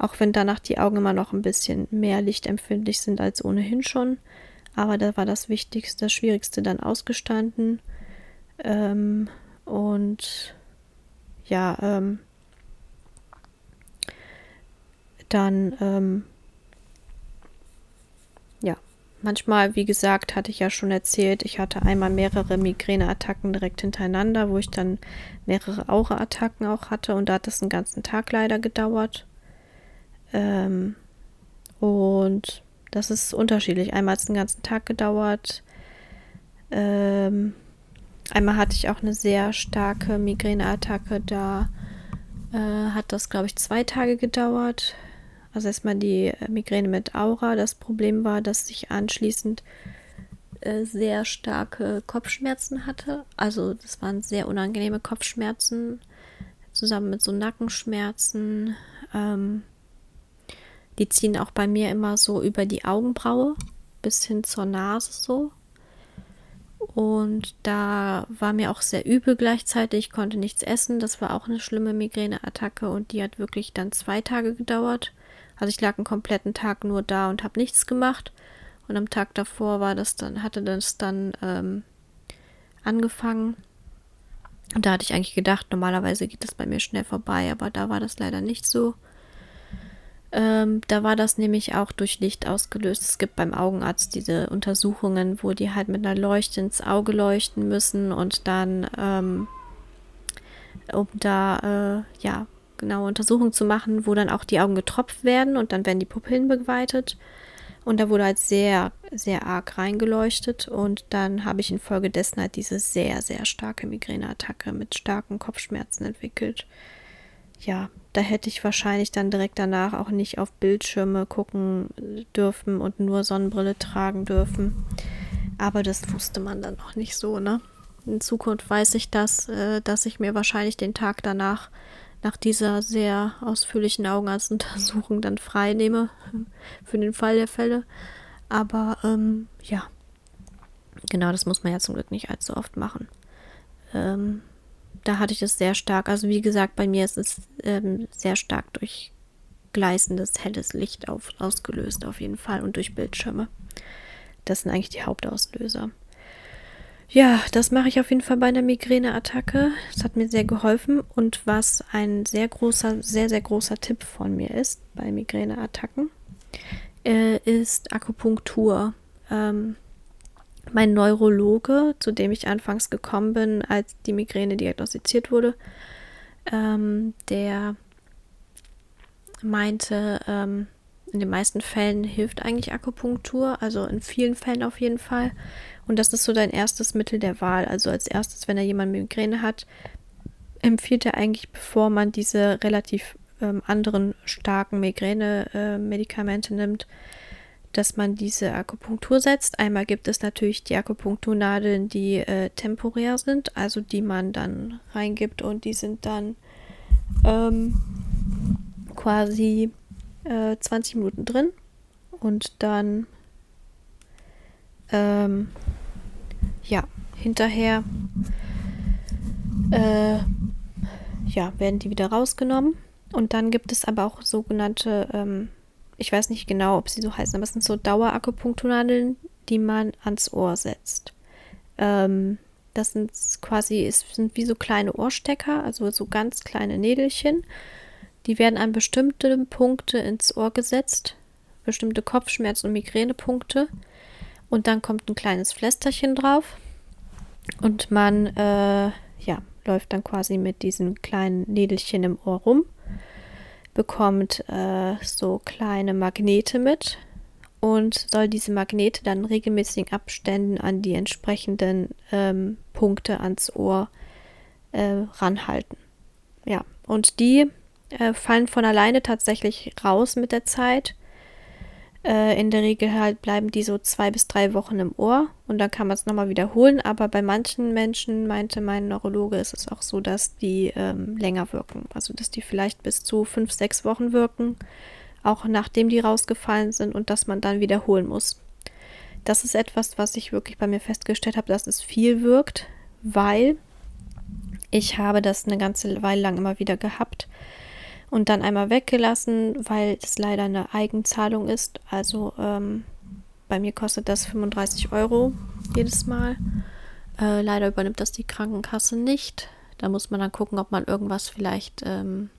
Auch wenn danach die Augen immer noch ein bisschen mehr lichtempfindlich sind als ohnehin schon. Aber da war das Wichtigste, das Schwierigste dann ausgestanden. Ähm, und ja, ähm, dann, ähm, ja, manchmal, wie gesagt, hatte ich ja schon erzählt, ich hatte einmal mehrere Migräneattacken direkt hintereinander, wo ich dann mehrere Aura-Attacken auch hatte und da hat das einen ganzen Tag leider gedauert. Ähm, und das ist unterschiedlich. Einmal hat es den ganzen Tag gedauert. Ähm, einmal hatte ich auch eine sehr starke Migräneattacke. Da äh, hat das, glaube ich, zwei Tage gedauert. Also erstmal die Migräne mit Aura. Das Problem war, dass ich anschließend äh, sehr starke Kopfschmerzen hatte. Also das waren sehr unangenehme Kopfschmerzen zusammen mit so Nackenschmerzen. Ähm, die ziehen auch bei mir immer so über die Augenbraue bis hin zur Nase so. Und da war mir auch sehr übel gleichzeitig. Ich konnte nichts essen. Das war auch eine schlimme Migräneattacke und die hat wirklich dann zwei Tage gedauert. Also ich lag einen kompletten Tag nur da und habe nichts gemacht. Und am Tag davor war das dann, hatte das dann ähm, angefangen. Und da hatte ich eigentlich gedacht, normalerweise geht das bei mir schnell vorbei, aber da war das leider nicht so. Ähm, da war das nämlich auch durch Licht ausgelöst. Es gibt beim Augenarzt diese Untersuchungen, wo die halt mit einer Leuchte ins Auge leuchten müssen und dann, ähm, um da, äh, ja, genaue Untersuchungen zu machen, wo dann auch die Augen getropft werden und dann werden die Pupillen begleitet. Und da wurde halt sehr, sehr arg reingeleuchtet und dann habe ich infolgedessen halt diese sehr, sehr starke Migräneattacke mit starken Kopfschmerzen entwickelt. Ja, da hätte ich wahrscheinlich dann direkt danach auch nicht auf Bildschirme gucken dürfen und nur Sonnenbrille tragen dürfen. Aber das wusste man dann noch nicht so, ne? In Zukunft weiß ich das, äh, dass ich mir wahrscheinlich den Tag danach nach dieser sehr ausführlichen Augenarztuntersuchung dann frei nehme für den Fall der Fälle. Aber ähm, ja, genau, das muss man ja zum Glück nicht allzu oft machen. Ähm, da hatte ich es sehr stark. Also wie gesagt, bei mir ist es ähm, sehr stark durch gleißendes, helles Licht auf, ausgelöst auf jeden Fall und durch Bildschirme. Das sind eigentlich die Hauptauslöser. Ja, das mache ich auf jeden Fall bei einer Migräneattacke. Das hat mir sehr geholfen. Und was ein sehr großer, sehr, sehr großer Tipp von mir ist bei Migräneattacken, äh, ist Akupunktur. Ähm, mein Neurologe, zu dem ich anfangs gekommen bin, als die Migräne diagnostiziert wurde, ähm, der meinte, ähm, in den meisten Fällen hilft eigentlich Akupunktur, also in vielen Fällen auf jeden Fall. Und das ist so dein erstes Mittel der Wahl. Also als erstes, wenn er jemand Migräne hat, empfiehlt er eigentlich, bevor man diese relativ ähm, anderen starken Migräne-Medikamente äh, nimmt, dass man diese Akupunktur setzt. Einmal gibt es natürlich die Akupunkturnadeln, die äh, temporär sind, also die man dann reingibt und die sind dann ähm, quasi äh, 20 Minuten drin und dann ähm, ja, hinterher äh, ja, werden die wieder rausgenommen. Und dann gibt es aber auch sogenannte ähm, ich weiß nicht genau, ob sie so heißen, aber es sind so Dauerakupunkturnadeln, die man ans Ohr setzt. Ähm, das sind quasi, es sind wie so kleine Ohrstecker, also so ganz kleine Nädelchen. Die werden an bestimmte Punkte ins Ohr gesetzt, bestimmte Kopfschmerz- und Migränepunkte. Und dann kommt ein kleines Pflästerchen drauf. Und man, äh, ja, läuft dann quasi mit diesen kleinen Nädelchen im Ohr rum bekommt äh, so kleine Magnete mit und soll diese Magnete dann regelmäßigen Abständen an die entsprechenden ähm, Punkte ans Ohr äh, ranhalten. Ja, und die äh, fallen von alleine tatsächlich raus mit der Zeit. Äh, in der Regel halt bleiben die so zwei bis drei Wochen im Ohr und dann kann man es nochmal wiederholen. Aber bei manchen Menschen, meinte mein Neurologe, ist es auch so, dass die ähm, länger wirken. Also dass die vielleicht bis zu fünf, sechs Wochen wirken auch nachdem die rausgefallen sind und dass man dann wiederholen muss. Das ist etwas, was ich wirklich bei mir festgestellt habe, dass es viel wirkt, weil ich habe das eine ganze Weile lang immer wieder gehabt und dann einmal weggelassen, weil es leider eine Eigenzahlung ist. Also ähm, bei mir kostet das 35 Euro jedes Mal. Äh, leider übernimmt das die Krankenkasse nicht. Da muss man dann gucken, ob man irgendwas vielleicht ähm,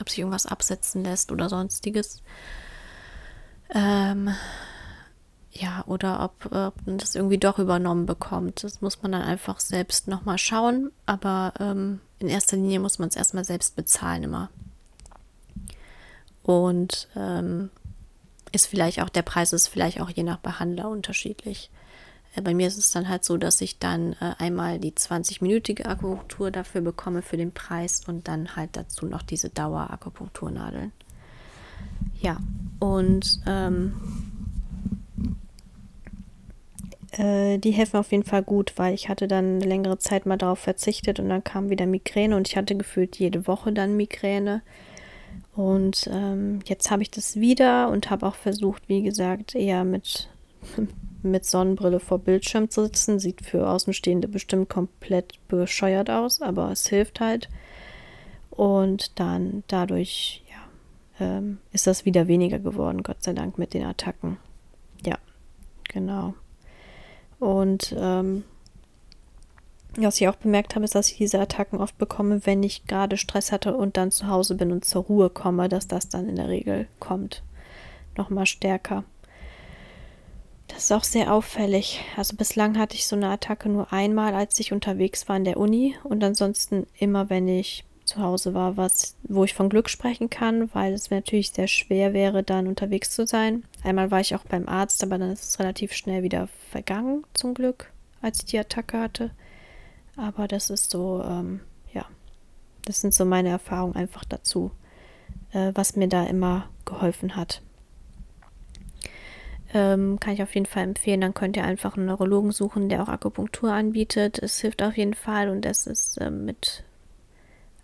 ob sich irgendwas absetzen lässt oder sonstiges. Ähm, ja, oder ob, ob man das irgendwie doch übernommen bekommt. Das muss man dann einfach selbst nochmal schauen. Aber ähm, in erster Linie muss man es erstmal selbst bezahlen immer. Und ähm, ist vielleicht auch, der Preis ist vielleicht auch je nach Behandler unterschiedlich. Äh, bei mir ist es dann halt so, dass ich dann äh, einmal die 20-minütige Akupunktur dafür bekomme für den Preis und dann halt dazu noch diese Dauerakupunkturnadeln. Ja, und ähm, äh, die helfen auf jeden Fall gut, weil ich hatte dann eine längere Zeit mal darauf verzichtet und dann kam wieder Migräne und ich hatte gefühlt jede Woche dann Migräne. Und ähm, jetzt habe ich das wieder und habe auch versucht, wie gesagt, eher mit mit Sonnenbrille vor Bildschirm zu sitzen. Sieht für Außenstehende bestimmt komplett bescheuert aus, aber es hilft halt. Und dann dadurch, ja, ähm, ist das wieder weniger geworden, Gott sei Dank, mit den Attacken. Ja, genau. Und ähm, was ich auch bemerkt habe, ist, dass ich diese Attacken oft bekomme, wenn ich gerade Stress hatte und dann zu Hause bin und zur Ruhe komme, dass das dann in der Regel kommt. Nochmal stärker. Das ist auch sehr auffällig. Also bislang hatte ich so eine Attacke nur einmal, als ich unterwegs war in der Uni und ansonsten immer, wenn ich zu Hause war, was, wo ich von Glück sprechen kann, weil es mir natürlich sehr schwer wäre, dann unterwegs zu sein. Einmal war ich auch beim Arzt, aber dann ist es relativ schnell wieder vergangen, zum Glück, als ich die Attacke hatte. Aber das ist so, ähm, ja, das sind so meine Erfahrungen einfach dazu, äh, was mir da immer geholfen hat. Ähm, kann ich auf jeden Fall empfehlen. Dann könnt ihr einfach einen Neurologen suchen, der auch Akupunktur anbietet. Es hilft auf jeden Fall und es ist äh, mit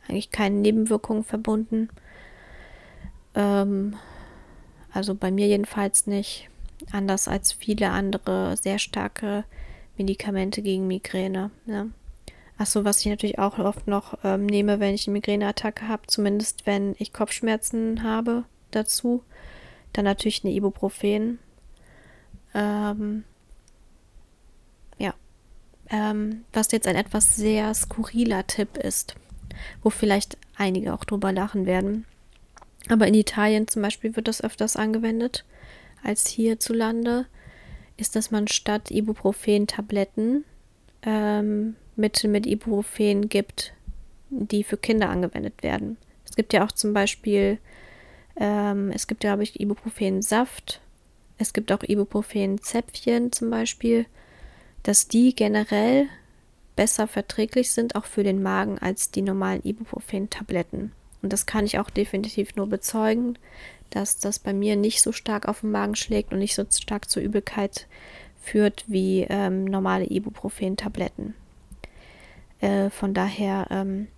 eigentlich keinen Nebenwirkungen verbunden. Ähm, also bei mir jedenfalls nicht. Anders als viele andere sehr starke Medikamente gegen Migräne. Ne? Achso, was ich natürlich auch oft noch ähm, nehme, wenn ich eine Migräneattacke habe, zumindest wenn ich Kopfschmerzen habe dazu, dann natürlich eine Ibuprofen. Ähm, ja. Ähm, was jetzt ein etwas sehr skurriler Tipp ist, wo vielleicht einige auch drüber lachen werden. Aber in Italien zum Beispiel wird das öfters angewendet als hierzulande, ist, dass man statt Ibuprofen-Tabletten ähm, Mittel mit Ibuprofen gibt, die für Kinder angewendet werden. Es gibt ja auch zum Beispiel, ähm, es gibt ja, glaube ich, Ibuprofen-Saft es gibt auch Ibuprofen-Zäpfchen zum Beispiel, dass die generell besser verträglich sind, auch für den Magen, als die normalen Ibuprofen-Tabletten. Und das kann ich auch definitiv nur bezeugen, dass das bei mir nicht so stark auf den Magen schlägt und nicht so stark zur Übelkeit führt wie ähm, normale Ibuprofen-Tabletten. Äh, von daher ähm,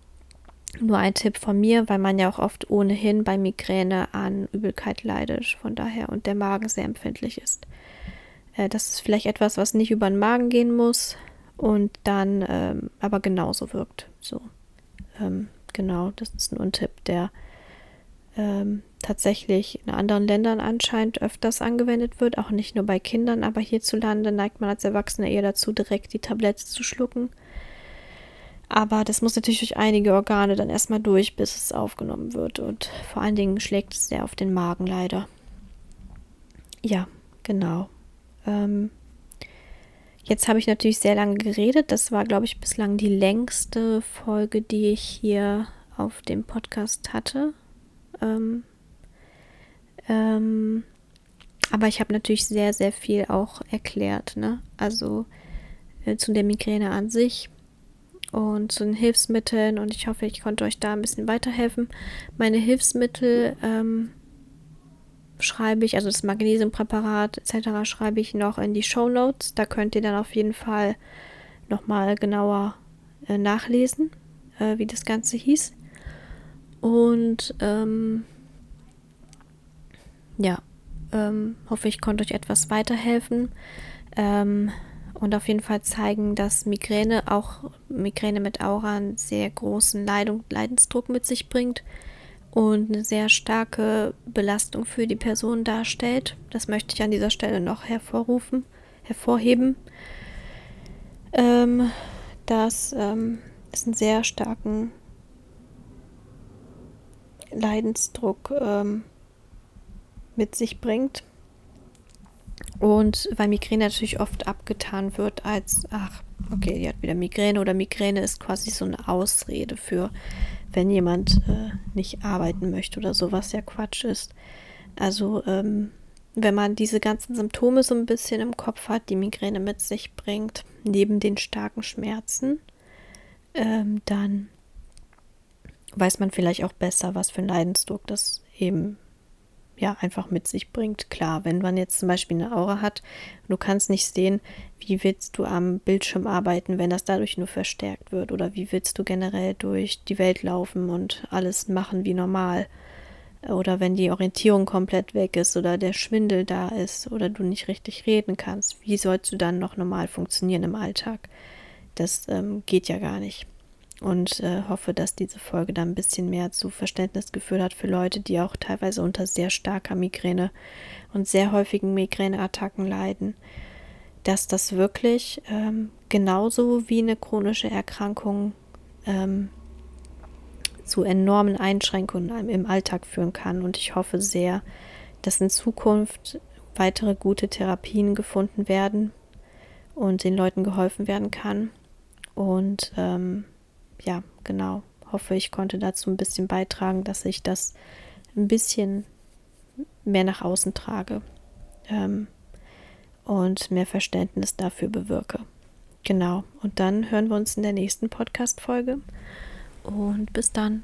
nur ein Tipp von mir, weil man ja auch oft ohnehin bei Migräne an Übelkeit leidet, von daher und der Magen sehr empfindlich ist. Äh, das ist vielleicht etwas, was nicht über den Magen gehen muss und dann ähm, aber genauso wirkt. So, ähm, genau, das ist nur ein Tipp, der ähm, tatsächlich in anderen Ländern anscheinend öfters angewendet wird, auch nicht nur bei Kindern, aber hierzulande neigt man als Erwachsener eher dazu, direkt die Tablette zu schlucken. Aber das muss natürlich durch einige Organe dann erstmal durch, bis es aufgenommen wird. Und vor allen Dingen schlägt es sehr auf den Magen leider. Ja, genau. Ähm, jetzt habe ich natürlich sehr lange geredet. Das war, glaube ich, bislang die längste Folge, die ich hier auf dem Podcast hatte. Ähm, Ähm, aber ich habe natürlich sehr, sehr viel auch erklärt. Ne? Also äh, zu der Migräne an sich und zu den Hilfsmitteln. Und ich hoffe, ich konnte euch da ein bisschen weiterhelfen. Meine Hilfsmittel ähm, schreibe ich, also das Magnesiumpräparat etc. schreibe ich noch in die Show Notes. Da könnt ihr dann auf jeden Fall nochmal genauer äh, nachlesen, äh, wie das Ganze hieß. Und ähm, ja, ähm, hoffe ich konnte euch etwas weiterhelfen ähm, und auf jeden Fall zeigen, dass Migräne, auch Migräne mit Aura, einen sehr großen Leidung, Leidensdruck mit sich bringt und eine sehr starke Belastung für die Person darstellt. Das möchte ich an dieser Stelle noch hervorrufen, hervorheben, ähm, dass ähm, es einen sehr starken Leidensdruck ähm, mit sich bringt. Und weil Migräne natürlich oft abgetan wird als, ach, okay, die hat wieder Migräne oder Migräne ist quasi so eine Ausrede für wenn jemand äh, nicht arbeiten möchte oder so, was ja Quatsch ist. Also ähm, wenn man diese ganzen Symptome so ein bisschen im Kopf hat, die Migräne mit sich bringt, neben den starken Schmerzen, ähm, dann weiß man vielleicht auch besser, was für ein Leidensdruck das eben ja einfach mit sich bringt. Klar, wenn man jetzt zum Beispiel eine Aura hat, du kannst nicht sehen, wie willst du am Bildschirm arbeiten, wenn das dadurch nur verstärkt wird, oder wie willst du generell durch die Welt laufen und alles machen wie normal. Oder wenn die Orientierung komplett weg ist oder der Schwindel da ist oder du nicht richtig reden kannst, wie sollst du dann noch normal funktionieren im Alltag? Das ähm, geht ja gar nicht und äh, hoffe, dass diese Folge da ein bisschen mehr zu Verständnis geführt hat für Leute, die auch teilweise unter sehr starker Migräne und sehr häufigen Migräneattacken leiden, dass das wirklich ähm, genauso wie eine chronische Erkrankung ähm, zu enormen Einschränkungen im Alltag führen kann. Und ich hoffe sehr, dass in Zukunft weitere gute Therapien gefunden werden und den Leuten geholfen werden kann. Und ähm, ja, genau, hoffe, ich konnte dazu ein bisschen beitragen, dass ich das ein bisschen mehr nach außen trage ähm, und mehr Verständnis dafür bewirke. Genau, und dann hören wir uns in der nächsten Podcast-Folge und bis dann.